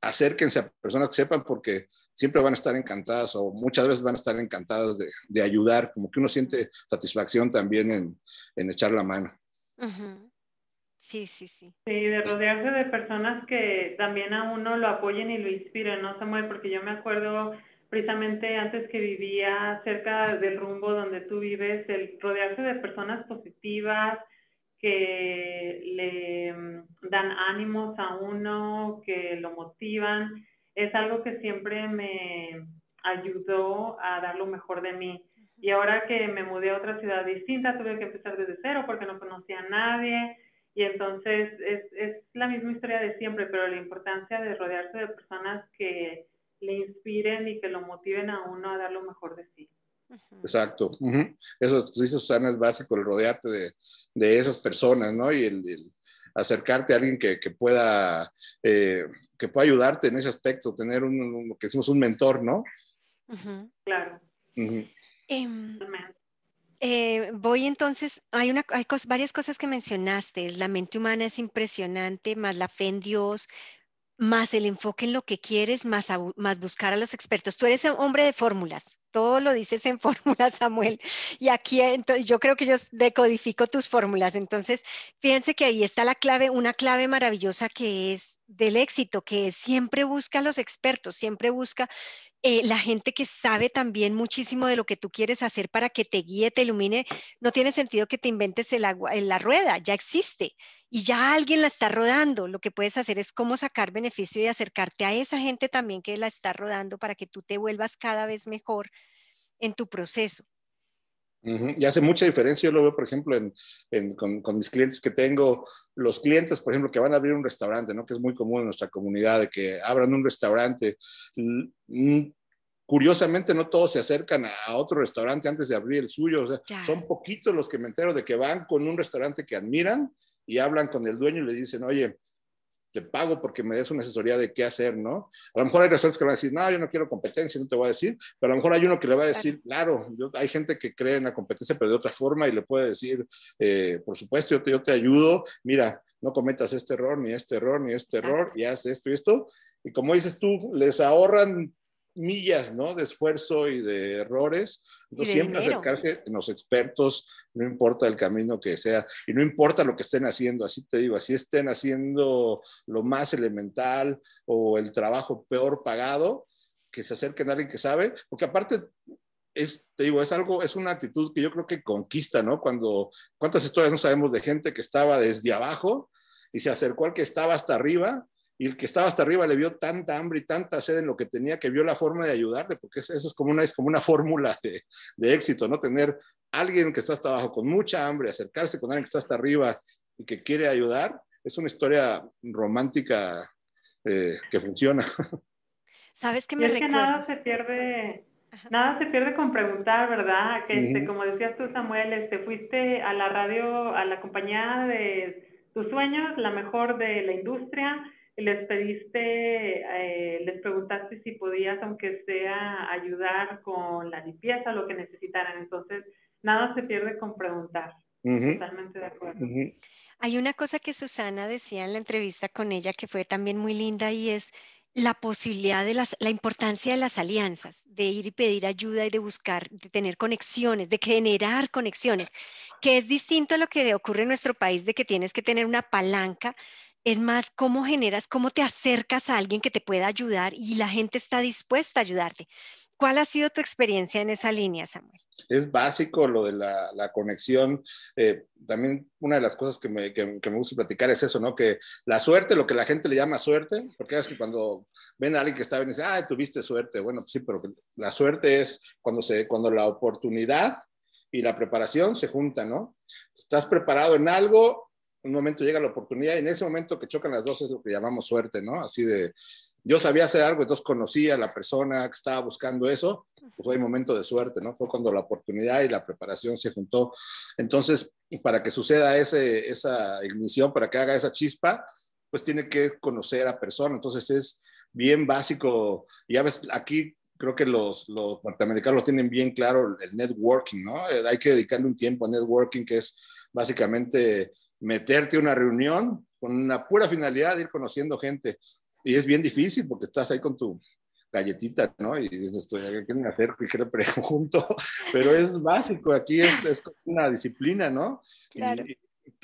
acérquense a personas que sepan porque siempre van a estar encantadas o muchas veces van a estar encantadas de, ayudar, como que uno siente satisfacción también en, echar la mano. Sí, sí, sí. Sí, de rodearse de personas que también a uno lo apoyen y lo inspiren, ¿no, Samuel? Porque yo me acuerdo precisamente antes que vivía cerca del rumbo donde tú vives, el rodearse de personas positivas que le mm, dan ánimos a uno, que lo motivan, es algo que siempre me ayudó a dar lo mejor de mí. Y ahora que me mudé a otra ciudad distinta, tuve que empezar desde cero porque no conocía a nadie. Y entonces es, es la misma historia de siempre, pero la importancia de rodearse de personas que le inspiren y que lo motiven a uno a dar lo mejor de sí. Exacto. Eso dice Susana es básico, el rodearte de, de esas personas, ¿no? Y el, acercarte a alguien que, que pueda, eh, que pueda ayudarte en ese aspecto, tener un, lo que decimos un mentor, ¿no? Claro. Eh, voy entonces, hay, varias cosas que mencionaste, la mente humana es impresionante, más la fe en Dios, más el enfoque en lo que quieres, más, más buscar a los expertos. Tú eres un hombre de fórmulas, todo lo dices en fórmulas, Samuel. Y aquí entonces, yo creo que yo decodifico tus fórmulas. Entonces, fíjense que ahí está la clave, una clave maravillosa que es del éxito, que siempre busca a los expertos, siempre busca eh, la gente que sabe también muchísimo de lo que tú quieres hacer para que te guíe, te ilumine, no tiene sentido que te inventes el agua, en la rueda, ya existe y ya alguien la está rodando. Lo que puedes hacer es cómo sacar beneficio y acercarte a esa gente también que la está rodando para que tú te vuelvas cada vez mejor en tu proceso. Y hace mucha diferencia, yo lo veo, por ejemplo, en, con, con, mis clientes que tengo, los clientes, por ejemplo, que van a abrir un restaurante, ¿no? que es muy común en nuestra comunidad, de que abran un restaurante. Curiosamente, no todos se acercan a otro restaurante antes de abrir el suyo, o sea, son poquitos los que me entero de que van con un restaurante que admiran y hablan con el dueño y le dicen, oye, te pago porque me des una asesoría de qué hacer, ¿no? A lo mejor hay restaurantes que van a decir, no, yo no quiero competencia, no te voy a decir, pero a lo mejor hay uno que le va a decir, claro, hay gente que cree en la competencia, pero de otra forma y le puede decir, eh, por supuesto, yo te, yo te ayudo, mira, no cometas este error, ni este error, ni este error, y haz esto y esto. Y como dices tú, les ahorran millas, ¿no? De esfuerzo y de errores. Entonces, siempre acercarse a los expertos, no importa el camino que sea, y no importa lo que estén haciendo, así te digo, así estén haciendo lo más elemental o el trabajo peor pagado, que se acerquen a alguien que sabe, porque aparte es, te digo, es algo, es una actitud que yo creo que conquista, ¿no? Cuando, ¿cuántas historias no sabemos de gente que estaba desde abajo y se acercó al que estaba hasta arriba y el que estaba hasta arriba le vio tanta hambre y tanta sed en lo que tenía que vio la forma de ayudarle, porque eso es como una, es como una fórmula de, de, éxito, ¿no? Tener alguien que está hasta abajo con mucha hambre, acercarse con alguien que está hasta arriba y que quiere ayudar, es una historia romántica eh, que funciona. ¿Sabes qué me es que nada se pierde, nada se pierde con preguntar, ¿verdad? Que este, como decías tú, Samuel, este, fuiste a la radio, a la compañía de tus sueños, la mejor de la industria, les pediste, eh, les preguntaste si podías, aunque sea, ayudar con la limpieza, lo que necesitaran. Entonces, nada se pierde con preguntar. Totalmente de acuerdo. Hay una cosa que Susana decía en la entrevista con ella que fue también muy linda y es la posibilidad de las, la importancia de las alianzas, de ir y pedir ayuda y de buscar, de tener conexiones, de generar conexiones, que es distinto a lo que ocurre en nuestro país, de que tienes que tener una palanca es más cómo generas, cómo te acercas a alguien que te pueda ayudar y la gente está dispuesta a ayudarte. ¿Cuál ha sido tu experiencia en esa línea, Samuel? Es básico lo de la, conexión. Eh, también una de las cosas que me, que, me, gusta platicar es eso, ¿no? Que la suerte, lo que la gente le llama suerte, porque es que cuando ven a alguien que está bien y dice, ah, tuviste suerte. Bueno, pues sí, pero la suerte es cuando, se, cuando la oportunidad y la preparación se juntan, ¿no? Estás preparado en algo un momento llega la oportunidad y en ese momento que chocan las dos es lo que llamamos suerte, ¿no? Así de, yo sabía hacer algo, entonces conocía a la persona que estaba buscando eso, pues fue el momento de suerte, ¿no? Fue cuando la oportunidad y la preparación se juntó. Entonces, para que suceda ese, esa ignición, para que haga esa chispa, pues tiene que conocer a persona. Entonces es bien básico. Ya ves, aquí creo que los, los norteamericanos lo tienen bien claro, el networking, ¿no? Eh, hay que dedicarle un tiempo a networking, que es básicamente meterte a una reunión con una pura finalidad de ir conociendo gente. Y es bien difícil porque estás ahí con tu galletita, ¿no? Y dices, ¿qué me acerco y qué le pregunto? Pero es básico, aquí es, es una disciplina, ¿no? Y,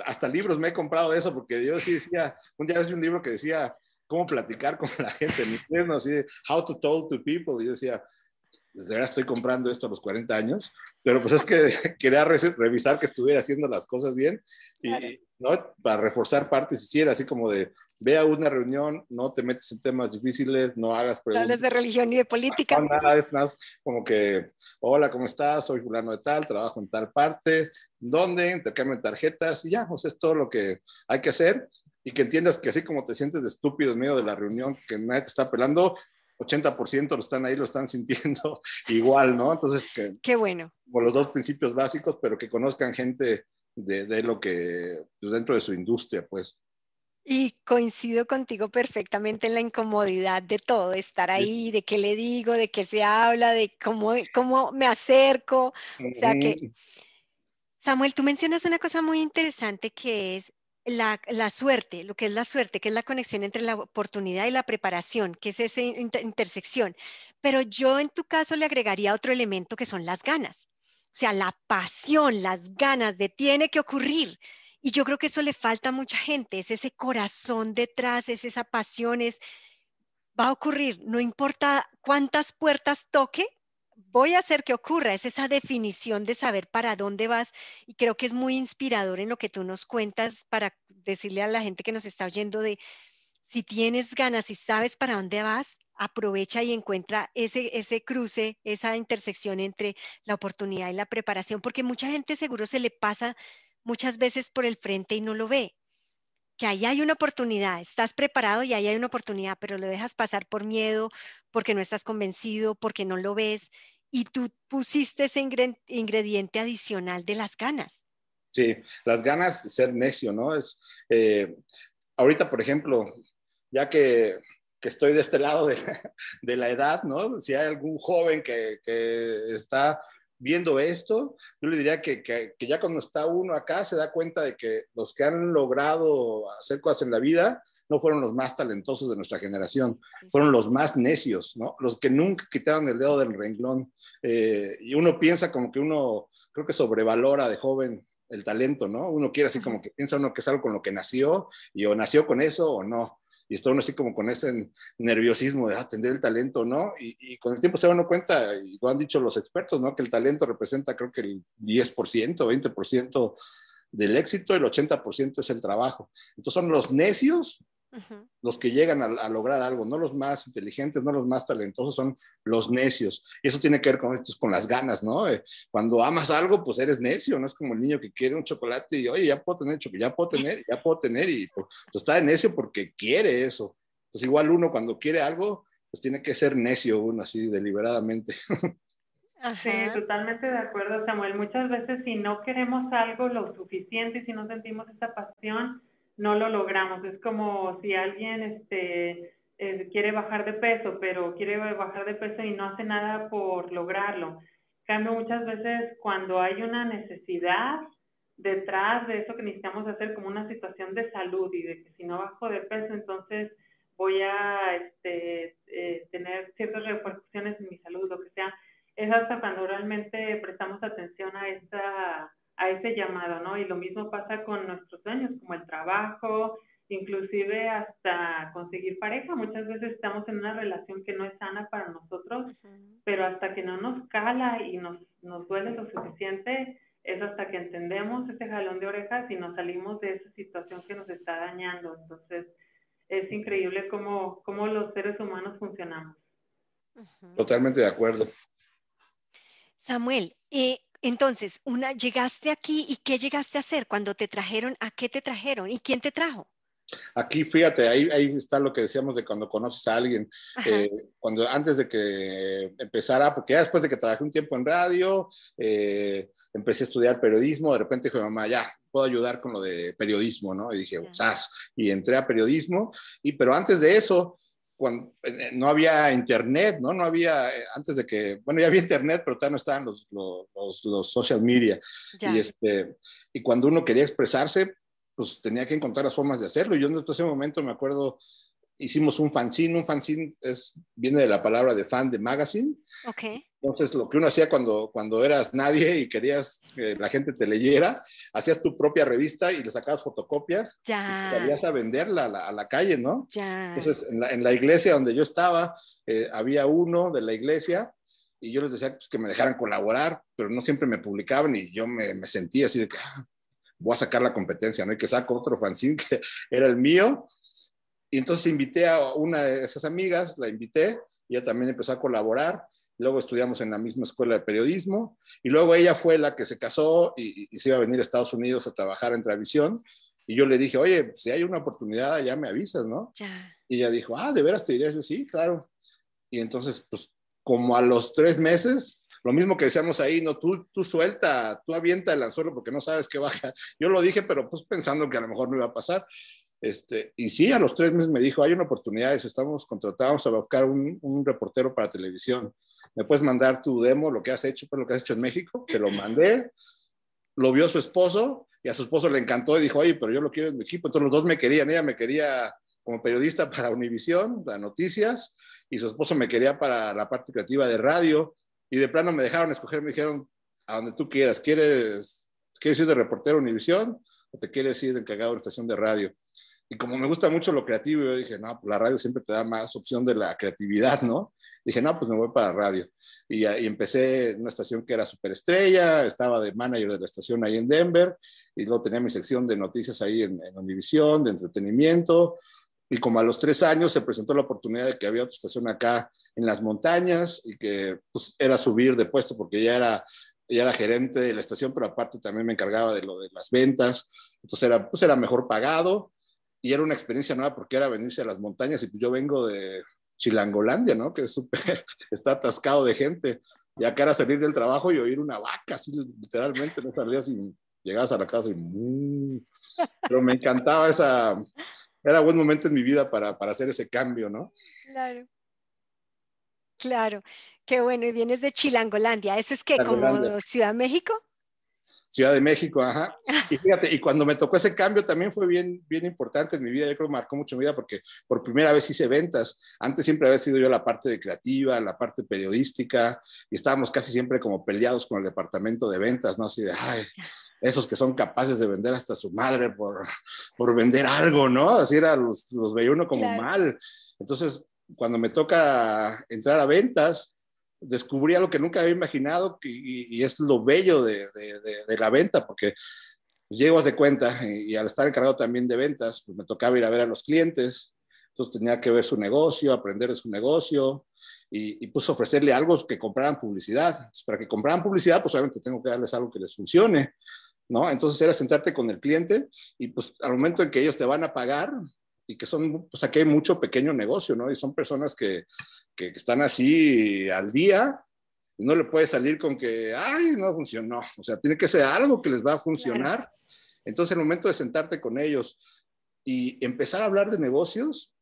hasta libros me he comprado de eso porque yo sí decía, un día hice un libro que decía cómo platicar con la gente en inglés, ¿no? Así, how to talk to people. Y yo decía, desde ahora estoy comprando esto a los 40 años, pero pues es que quería revisar que estuviera haciendo las cosas bien y, ¿no? Para reforzar partes, si era así como de, ve a una reunión, no te metes en temas difíciles, no hagas preguntas. No hables de religión ni de política. No, nada, es nada, como que, hola, ¿cómo estás? Soy fulano de tal, trabajo en tal parte, ¿dónde? Intercambio tarjetas y ya, pues es todo lo que hay que hacer y que entiendas que así como te sientes de estúpido en medio de la reunión, que nadie te está pelando, 80% lo están ahí, lo están sintiendo igual, ¿no? Entonces, que, Qué bueno. Por los dos principios básicos, pero que conozcan gente de, de lo que, pues, dentro de su industria, pues. Y coincido contigo perfectamente en la incomodidad de todo, de estar ahí, de qué le digo, de qué se habla, de cómo, cómo me acerco. O sea que, Samuel, tú mencionas una cosa muy interesante que es la, suerte, lo que es la suerte, que es la conexión entre la oportunidad y la preparación, que es esa intersección. Pero yo en tu caso le agregaría otro elemento que son las ganas. O sea, la pasión, las ganas de tiene que ocurrir. Y yo creo que eso le falta a mucha gente, es ese corazón detrás, es esa pasión, es, va a ocurrir, no importa cuántas puertas toque, voy a hacer que ocurra, es esa definición de saber para dónde vas y creo que es muy inspirador en lo que tú nos cuentas para decirle a la gente que nos está oyendo de si tienes ganas y sabes para dónde vas, aprovecha y encuentra ese, ese cruce, esa intersección entre la oportunidad y la preparación, porque mucha gente seguro se le pasa muchas veces por el frente y no lo ve. Que ahí hay una oportunidad, estás preparado y ahí hay una oportunidad, pero lo dejas pasar por miedo, porque no estás convencido, porque no lo ves, y tú pusiste ese ingrediente adicional de las ganas. Sí, las ganas de ser necio, ¿no? Es, eh, ahorita, por ejemplo, ya que, estoy de este lado de, la edad, ¿no? Si hay algún joven que, que está viendo esto, yo le diría que, que, ya cuando está uno acá se da cuenta de que los que han logrado hacer cosas en la vida no fueron los más talentosos de nuestra generación, fueron los más necios, ¿no? Los que nunca quitaron el dedo del renglón. Eh, y uno piensa como que uno, creo que sobrevalora de joven el talento, ¿no? Uno quiere así como que piensa uno que es algo con lo que nació y o nació con eso o no y está uno así como con ese nerviosismo de atender ah, el talento, ¿no? Y, con el tiempo se da uno cuenta, y lo han dicho los expertos, ¿no? Que el talento representa creo que el 10%, 20% del éxito, el 80% es el trabajo. Entonces son los necios los que llegan a, lograr algo, no los más inteligentes, no los más talentosos, son los necios. Y eso tiene que ver con, con las ganas, ¿no? Eh, cuando amas algo, pues eres necio, no es como el niño que quiere un chocolate y, oye, ya puedo tener chocolate, ya puedo tener, ya puedo tener, y pues, pues está necio porque quiere eso. Entonces igual uno cuando quiere algo, pues tiene que ser necio uno así deliberadamente. Sí, totalmente de acuerdo, Samuel. Muchas veces si no queremos algo lo suficiente y si no sentimos esa pasión, no lo logramos. Es como si alguien este, eh, quiere bajar de peso, pero quiere bajar de peso y no hace nada por lograrlo. cambio, muchas veces cuando hay una necesidad detrás de eso que necesitamos hacer, como una situación de salud y de que si no bajo de peso, entonces voy a este, eh, tener ciertas repercusiones en mi salud, lo que sea, es hasta cuando realmente prestamos atención a esta a ese llamado, ¿no? Y lo mismo pasa con nuestros sueños, como el trabajo, inclusive hasta conseguir pareja. Muchas veces estamos en una relación que no es sana para nosotros, pero hasta que no nos cala y nos, nos duele lo suficiente, es hasta que entendemos ese jalón de orejas y nos salimos de esa situación que nos está dañando. Entonces, es increíble cómo, cómo los seres humanos funcionamos. Totalmente de acuerdo. Samuel, eh, entonces, una, llegaste aquí y ¿qué llegaste a hacer cuando te trajeron? ¿A qué te trajeron? ¿Y quién te trajo? Aquí, fíjate, ahí, ahí está lo que decíamos de cuando conoces a alguien. Eh, cuando antes de que empezara, porque ya después de que trabajé un tiempo en radio, eh, empecé a estudiar periodismo, de repente dije, mamá, ya, puedo ayudar con lo de periodismo, ¿no? Y dije, ¡zas! Y entré a periodismo, y pero antes de eso, cuando eh, no había internet, ¿no? No había, eh, antes de que, bueno, ya había internet, pero todavía no estaban los, los, los social media. Y, este, y cuando uno quería expresarse, pues tenía que encontrar las formas de hacerlo. Y yo en ese momento me acuerdo, hicimos un fanzine, un fanzine es, viene de la palabra de fan de magazine. Okay. Entonces, lo que uno hacía cuando, cuando eras nadie y querías que la gente te leyera, hacías tu propia revista y le sacabas fotocopias ya. y salías a venderla a la, calle, ¿no? Ya. Entonces, en la, iglesia donde yo estaba, eh, había uno de la iglesia y yo les decía pues, que me dejaran colaborar, pero no siempre me publicaban y yo me, me sentía así de que ah, voy a sacar la competencia, ¿no? Y que saco otro fanzine que era el mío. Y entonces invité a una de esas amigas, la invité, y ella también empezó a colaborar luego estudiamos en la misma escuela de periodismo, y luego ella fue la que se casó y, se iba a venir a Estados Unidos a trabajar en Travisión, y yo le dije, oye, si hay una oportunidad, ya me avisas, ¿no? Y ella dijo, ah, ¿de veras te dirías? Yo, sí, claro. Y entonces, pues, como a los tres meses, lo mismo que decíamos ahí, no, tú, tú suelta, tú avienta el anzuelo porque no sabes qué baja. Yo lo dije, pero pues pensando que a lo mejor no iba a pasar. Este, y sí, a los tres meses me dijo, hay una oportunidad, estamos contratados a buscar un, reportero para televisión me puedes mandar tu demo, lo que has hecho, pues lo que has hecho en México, que lo mandé, lo vio su esposo y a su esposo le encantó y dijo, oye, pero yo lo quiero en mi equipo. Entonces los dos me querían, ella me quería como periodista para Univisión, las noticias, y su esposo me quería para la parte creativa de radio, y de plano me dejaron escoger, me dijeron, a donde tú quieras, ¿quieres, ¿quieres ir de reportero Univisión o te quieres ir de encargado de estación de radio? Y como me gusta mucho lo creativo, yo dije, no, la radio siempre te da más opción de la creatividad, ¿no? Dije, no, pues me voy para radio. Y, y empecé en una estación que era superestrella, estaba de manager de la estación ahí en Denver, y luego tenía mi sección de noticias ahí en, en Univisión, de entretenimiento. Y como a los tres años se presentó la oportunidad de que había otra estación acá en las montañas y que pues, era subir de puesto porque ya era, ya era gerente de la estación, pero aparte también me encargaba de lo de las ventas. Entonces era, pues era mejor pagado y era una experiencia nueva porque era venirse a las montañas y pues yo vengo de Chilangolandia, ¿no? Que es súper, está atascado de gente. Y acá era salir del trabajo y oír una vaca, así literalmente, no salías y llegabas a la casa y... Mm". Pero me encantaba esa... Era buen momento en mi vida para, para hacer ese cambio, ¿no? Claro. Claro. Qué bueno. Y vienes de Chilangolandia. ¿Eso es que como Ciudad México? Ciudad de México, ajá. Y fíjate, y cuando me tocó ese cambio también fue bien, bien importante en mi vida, yo creo que marcó mucho mi vida porque por primera vez hice ventas. Antes siempre había sido yo la parte de creativa, la parte periodística, y estábamos casi siempre como peleados con el departamento de ventas, ¿no? Así de, ay, esos que son capaces de vender hasta su madre por, por vender algo, ¿no? Así era, los, los veía uno como mal. Entonces, cuando me toca entrar a ventas, descubrí algo que nunca había imaginado y, es lo bello de, la venta, porque llego de cuenta y, al estar encargado también de ventas, pues me tocaba ir a ver a los clientes, entonces tenía que ver su negocio, aprender de su negocio y, pues ofrecerle algo que compraran publicidad. para que compraran publicidad, pues obviamente tengo que darles algo que les funcione. ¿No? Entonces era sentarte con el cliente y pues al momento en que ellos te van a pagar, y que son, pues aquí hay mucho pequeño negocio, ¿no? Y son personas que, que están así al día, no le puede salir con que, ay, no funcionó. O sea, tiene que ser algo que les va a funcionar. Entonces, el momento de sentarte con ellos y empezar a hablar de negocios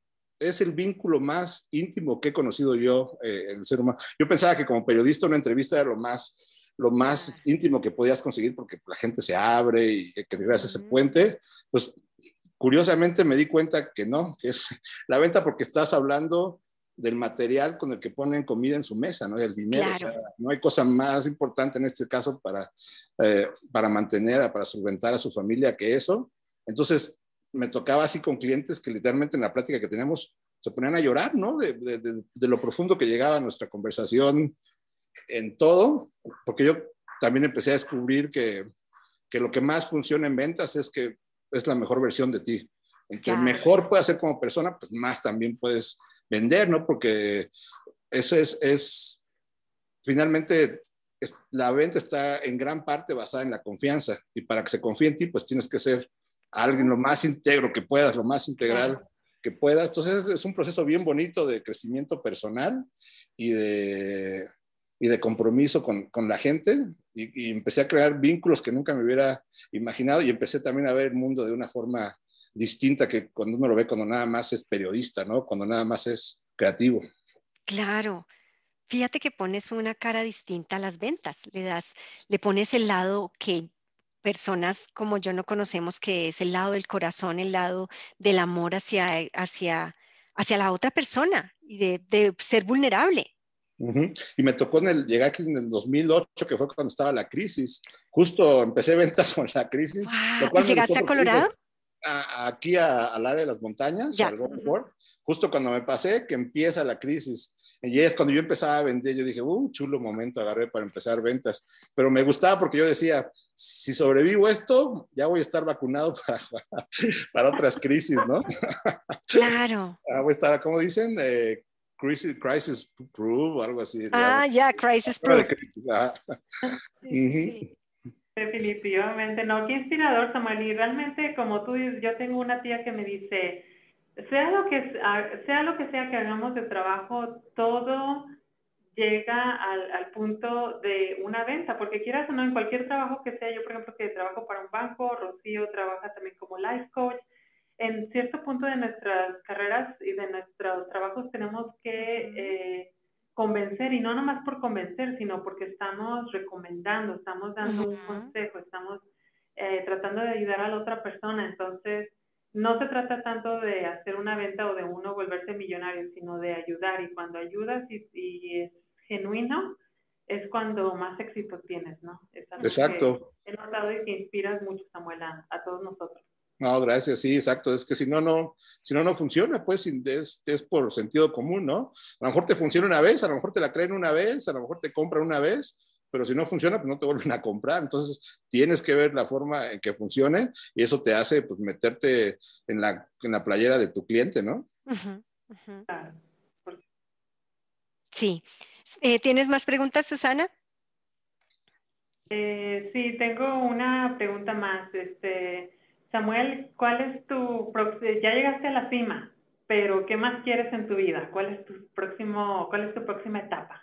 es el vínculo más íntimo que he conocido yo eh, en el ser humano. Yo pensaba que como periodista una entrevista era lo más, lo más íntimo que podías conseguir porque la gente se abre y que gracias a ese puente, pues Curiosamente me di cuenta que no, que es la venta porque estás hablando del material con el que ponen comida en su mesa, ¿no? El dinero. no hay cosa más importante en este caso para, eh, para mantener, para solventar a su familia que eso. Entonces, me tocaba así con clientes que literalmente en la plática que teníamos se ponían a llorar, ¿no? De, de, de, lo profundo que llegaba nuestra conversación en todo, porque yo también empecé a descubrir que, que lo que más funciona en ventas es que es la mejor versión de ti. Entre mejor puedes ser como persona, pues más también puedes vender, ¿no? Porque eso es, es finalmente, la venta está en gran parte basada en la confianza y para que se confíe en ti, pues tienes que ser alguien lo más íntegro que puedas, lo más integral que puedas. Entonces es un proceso bien bonito de crecimiento personal y de, y de compromiso con, con la gente y, empecé a crear vínculos que nunca me hubiera imaginado y empecé también a ver el mundo de una forma distinta que cuando uno lo ve cuando nada más es periodista, ¿no? Cuando nada más es creativo. Claro. Fíjate que pones una cara distinta a las ventas, le das, le pones el lado que personas como yo no conocemos, que es el lado del corazón, el lado del amor hacia, hacia, hacia la otra persona y de, de ser vulnerable. Y me tocó en el, llegar aquí en el 2008, que fue cuando estaba la crisis. Justo empecé ventas con la crisis. ¿Y llegaste a Colorado? aquí al área de las montañas, justo cuando me pasé, que empieza la crisis. Y es cuando yo empezaba a vender, yo dije, uh, chulo momento, agarré para empezar ventas. Pero me gustaba porque yo decía, si sobrevivo esto, ya voy a estar vacunado para, para otras crisis, ¿no? Claro. Ah, voy a estar, como dicen, eh, crisis, crisis proof, algo así. Ah, ya, crisis proof. Definitivamente, no, qué inspirador, Samuel. Y realmente, como tú dices, yo tengo una tía que me dice, sea lo que sea, lo que sea que hagamos de trabajo, todo llega al, al punto de una venta, porque quieras o no, en cualquier trabajo que sea, yo por ejemplo que trabajo para un banco, Rocío trabaja también como life coach, en cierto punto de nuestras carreras y de nuestros trabajos tenemos que eh, convencer, y no nomás por convencer, sino porque estamos recomendando, estamos dando un consejo, estamos eh, tratando de ayudar a la otra persona. Entonces, no se trata tanto de hacer una venta o de uno volverse millonario, sino de ayudar. Y cuando ayudas y, es genuino, es cuando más éxito tienes, ¿no? Exacto. he notado y que inspiras mucho, Samuel, a todos nosotros. No, gracias, sí, exacto. Es que si no, no, si no, no funciona, pues es, es, por sentido común, ¿no? A lo mejor te funciona una vez, a lo mejor te la creen una vez, a lo mejor te compran una vez, pero si no funciona, pues no te vuelven a comprar. Entonces, tienes que ver la forma en que funcione y eso te hace, pues, meterte en la, en la playera de tu cliente, ¿no? Sí. Eh, ¿Tienes más preguntas, Susana? Eh, sí, tengo una pregunta más. Este, Samuel, ¿cuál es tu ya llegaste a la cima, pero qué más quieres en tu vida? ¿Cuál es tu próximo, cuál es tu próxima etapa?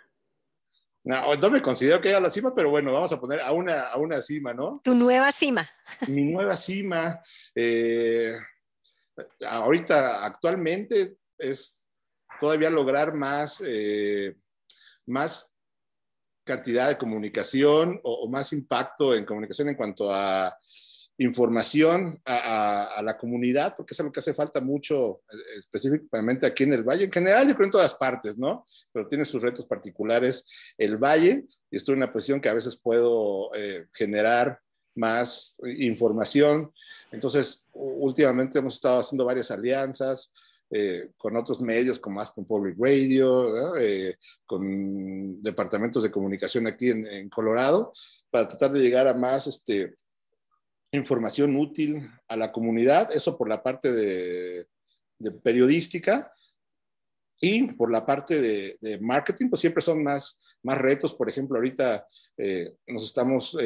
No, no me considero que haya la cima, pero bueno, vamos a poner a una, a una cima, ¿no? Tu nueva cima. Mi nueva cima. Eh, ahorita, actualmente, es todavía lograr más, eh, más cantidad de comunicación o, más impacto en comunicación en cuanto a información a, la comunidad, porque es algo que hace falta mucho, eh, específicamente aquí en el Valle, en general, yo creo en todas partes, ¿no? Pero tiene sus retos particulares el Valle, y estoy en una posición que a veces puedo eh, generar más información. Entonces, últimamente hemos estado haciendo varias alianzas, eh, con otros medios como Aspen Public Radio, eh, con departamentos de comunicación aquí en, Colorado, para tratar de llegar a más este, información útil a la comunidad, eso por la parte de, periodística. Y por la parte de, marketing, pues siempre son más, más retos. Por ejemplo, ahorita eh, nos estamos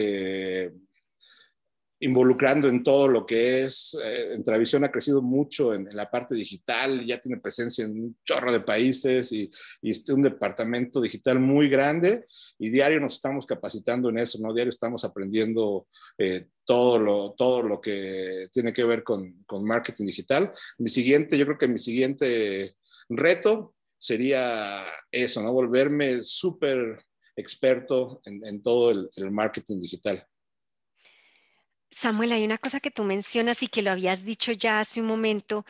involucrando en todo lo que es, eh, Entravisión ha crecido mucho en, la parte digital, ya tiene presencia en un chorro de países y, y es un departamento digital muy grande y diario nos estamos capacitando en eso, ¿no? Diario estamos aprendiendo eh, todo, lo, todo lo que tiene que ver con, con, marketing digital. Mi siguiente, yo creo que mi siguiente reto sería eso, ¿no? Volverme súper experto en, en todo el marketing digital. Samuel, hay una cosa que tú mencionas y que lo habías dicho ya hace un momento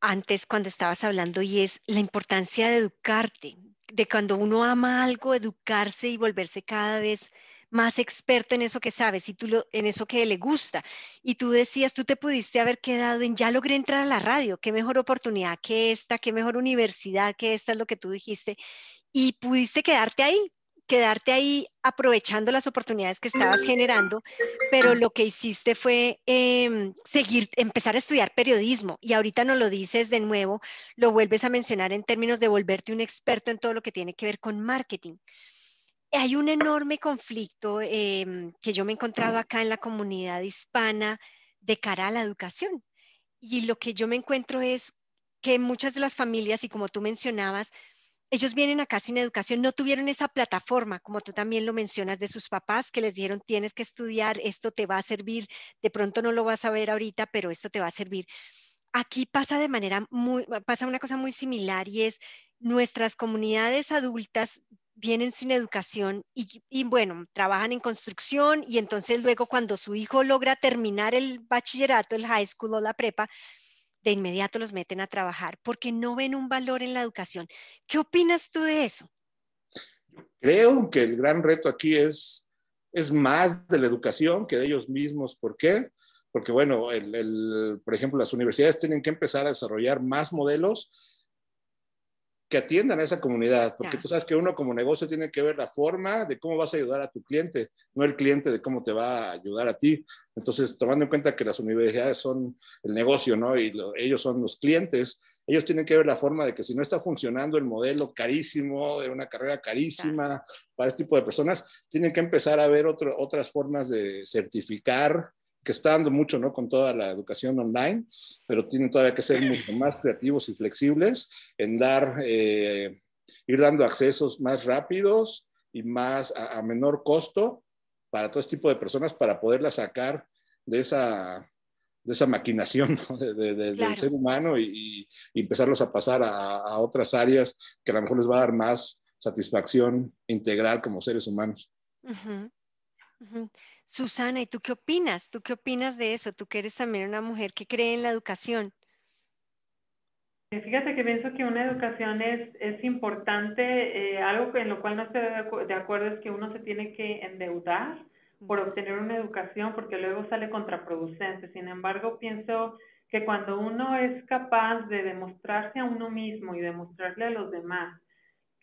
antes cuando estabas hablando y es la importancia de educarte, de cuando uno ama algo, educarse y volverse cada vez más experto en eso que sabes y tú lo, en eso que le gusta. Y tú decías, tú te pudiste haber quedado en, ya logré entrar a la radio, qué mejor oportunidad que esta, qué mejor universidad que esta es lo que tú dijiste. Y pudiste quedarte ahí, quedarte ahí aprovechando las oportunidades que estabas generando, pero lo que hiciste fue em, seguir, empezar a estudiar periodismo y ahorita no lo dices de nuevo, lo vuelves a mencionar en términos de volverte un experto en todo lo que tiene que ver con marketing. Hay un enorme conflicto em, que yo me he encontrado acá en la comunidad hispana de cara a la educación. Y lo que yo me encuentro es que muchas de las familias, y como tú mencionabas, ellos vienen acá sin educación, no tuvieron esa plataforma, como tú también lo mencionas, de sus papás que les dijeron, tienes que estudiar, esto te va a servir, de pronto no lo vas a ver ahorita, pero esto te va a servir. Aquí pasa de manera muy, pasa una cosa muy similar y es nuestras comunidades adultas vienen sin educación y, y, bueno, trabajan en construcción y entonces luego cuando su hijo logra terminar el bachillerato, el high school o la prepa, de inmediato los meten a trabajar porque no ven un valor en la educación. ¿Qué opinas tú de eso? Creo que el gran reto aquí es, es más de la educación que de ellos mismos. ¿Por qué? Porque, bueno, el, por ejemplo, las universidades tienen que empezar a desarrollar más modelos que atiendan a esa comunidad, porque tú sabes que uno como negocio tiene que ver la forma de cómo vas a ayudar a tu cliente, no el cliente de cómo te va a ayudar a ti. Entonces, tomando en cuenta que las universidades son el negocio, ¿no? Y ellos son los clientes, ellos tienen que ver la forma de que si no está funcionando el modelo carísimo, de una carrera carísima para este tipo de personas, tienen que empezar a ver otras formas de certificar que está dando mucho, ¿no? Con toda la educación online, pero tienen todavía que ser mucho más creativos y flexibles en dar, eh, ir dando accesos más rápidos y más a, menor costo para todo este tipo de personas para poderlas sacar de esa, de esa maquinación del ser humano y, empezarlos a pasar a, otras áreas que a lo mejor les va a dar más satisfacción integral como seres humanos. Susana, ¿y tú qué opinas? ¿Tú qué opinas de eso? Tú que eres también una mujer que cree en la educación. Eh, fíjate que pienso que una educación es, es importante, eh, algo en lo cual no estoy de acuerdo es que uno se tiene que endeudar por obtener una educación porque luego sale contraproducente. Sin embargo, pienso que cuando uno es capaz de demostrarse a uno mismo y demostrarle a los demás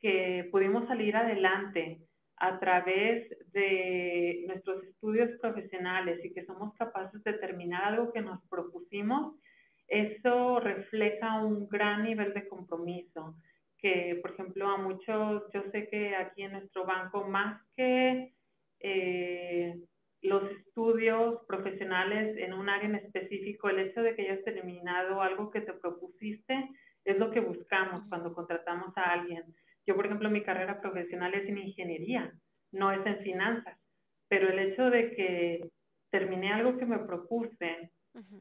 que pudimos salir adelante, a través de nuestros estudios profesionales y que somos capaces de terminar algo que nos propusimos, eso refleja un gran nivel de compromiso que, por ejemplo, a muchos, yo sé que aquí en nuestro banco, más que eh, los estudios profesionales en un área en específico, el hecho de que hayas terminado algo que te propusiste es lo que buscamos cuando contratamos a alguien yo, por ejemplo, mi carrera profesional es en ingeniería, no es en finanzas, pero el hecho de que terminé algo que me propuse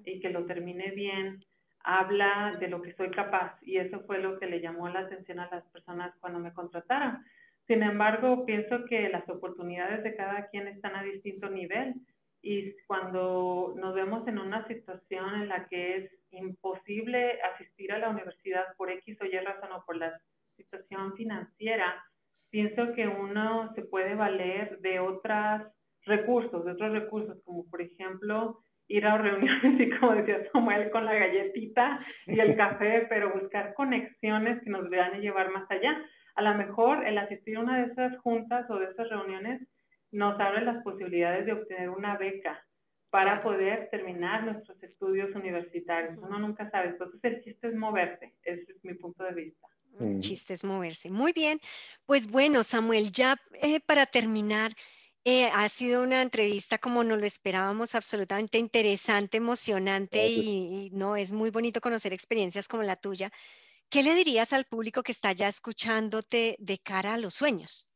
y que lo terminé bien, habla de lo que soy capaz y eso fue lo que le llamó la atención a las personas cuando me contrataron. Sin embargo, pienso que las oportunidades de cada quien están a distinto nivel y cuando nos vemos en una situación en la que es imposible asistir a la universidad por X o Y razón o por la situación financiera, pienso que uno se puede valer de otros recursos, de otros recursos, como por ejemplo ir a reuniones y como decía Samuel, con la galletita y el café, pero buscar conexiones que nos vean a llevar más allá. A lo mejor el asistir a una de esas juntas o de esas reuniones nos abre las posibilidades de obtener una beca para poder terminar nuestros estudios universitarios. Uno nunca sabe. Entonces el chiste es moverse. Ese es mi punto de vista. El chiste es moverse. Muy bien. Pues bueno, Samuel, ya eh, para terminar, eh, ha sido una entrevista como no lo esperábamos, absolutamente interesante, emocionante y, no es muy bonito conocer experiencias como la tuya. ¿Qué le dirías al público que está ya escuchándote de cara a los sueños?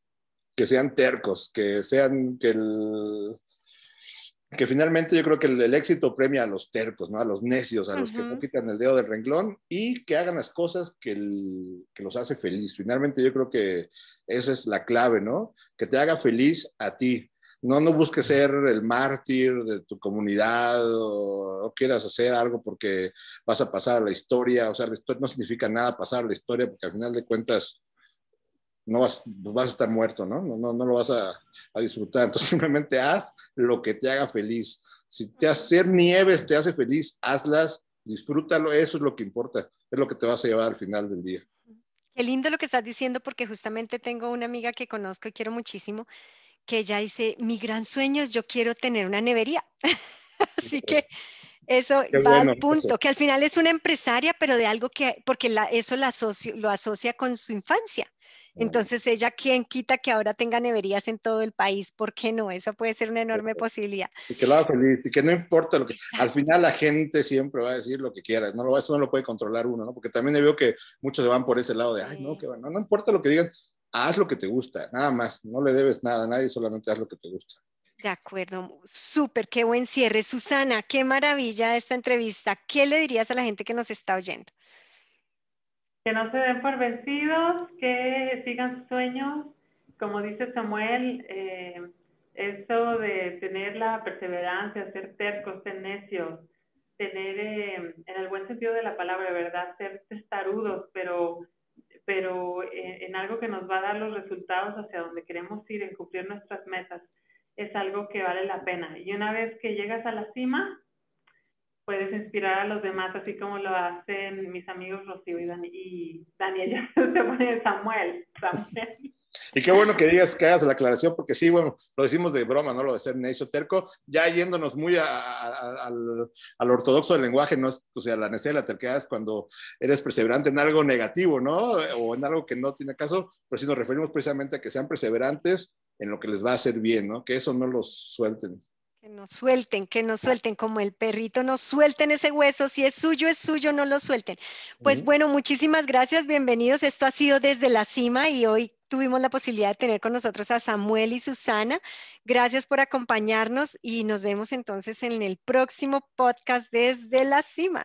Que sean tercos, que sean que el, que finalmente yo creo que el, éxito premia a los tercos, ¿no? A los necios, a los que no quitan el dedo del renglón y que hagan las cosas que, que, los hace feliz. Finalmente yo creo que esa es la clave, ¿no? Que te haga feliz a ti. No, no busques ser el mártir de tu comunidad o, o quieras hacer algo porque vas a pasar a la historia. O sea, la historia no significa nada pasar a la historia porque al final de cuentas no vas, pues vas a estar muerto, ¿no? No, no, no lo vas a, a, disfrutar. Entonces simplemente haz lo que te haga feliz. Si te hacer nieves te hace feliz, hazlas, disfrútalo, eso es lo que importa, es lo que te vas a llevar al final del día. Qué lindo lo que estás diciendo porque justamente tengo una amiga que conozco y quiero muchísimo, que ella dice, mi gran sueño es yo quiero tener una nevería. Así que eso va al punto, que al final es una empresaria, pero de algo que, porque la, eso la asocio, lo asocia con su infancia. Entonces ella, ¿quién quita que ahora tenga neverías en todo el país? ¿Por qué no? Eso puede ser una enorme posibilidad. Y que lo haga feliz, y que no importa lo que... Al final la gente siempre va a decir lo que quiera, no lo, eso no lo puede controlar uno, ¿no? Porque también veo que muchos se van por ese lado de, ay, no, que no, no importa lo que digan, haz lo que te gusta, nada más, no le debes nada a nadie, solamente haz lo que te gusta. De acuerdo, súper, qué buen cierre. Susana, qué maravilla esta entrevista. ¿Qué le dirías a la gente que nos está oyendo? Que no se den por vencidos, que sigan sus sueños. Como dice Samuel, eh, eso de tener la perseverancia, ser tercos, ser necios, tener, eh, en el buen sentido de la palabra, ¿verdad? Ser testarudos, pero, pero eh, en algo que nos va a dar los resultados hacia donde queremos ir, en cumplir nuestras metas, es algo que vale la pena. Y una vez que llegas a la cima, puedes inspirar a los demás, así como lo hacen mis amigos Rocío y, Dani, y Daniel, ya se pone Samuel, Samuel. Y qué bueno que digas que hagas la aclaración, porque sí, bueno, lo decimos de broma, ¿no? Lo de ser necio terco, ya yéndonos muy al, al, ortodoxo del lenguaje, no o sea, la necesidad de la terquedad es cuando eres perseverante en algo negativo, ¿no? O en algo que no tiene caso, pero sí nos referimos precisamente a que sean perseverantes en lo que les va a hacer bien, ¿no? Que eso no los suelten. Que nos suelten, que nos suelten, como el perrito, nos suelten ese hueso, si es suyo, es suyo, no lo suelten. Pues bueno, muchísimas gracias, bienvenidos. Esto ha sido desde la cima y hoy tuvimos la posibilidad de tener con nosotros a Samuel y Susana. Gracias por acompañarnos y nos vemos entonces en el próximo podcast desde la cima.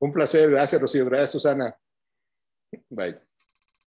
Un placer, gracias Rocío, gracias Susana. Bye.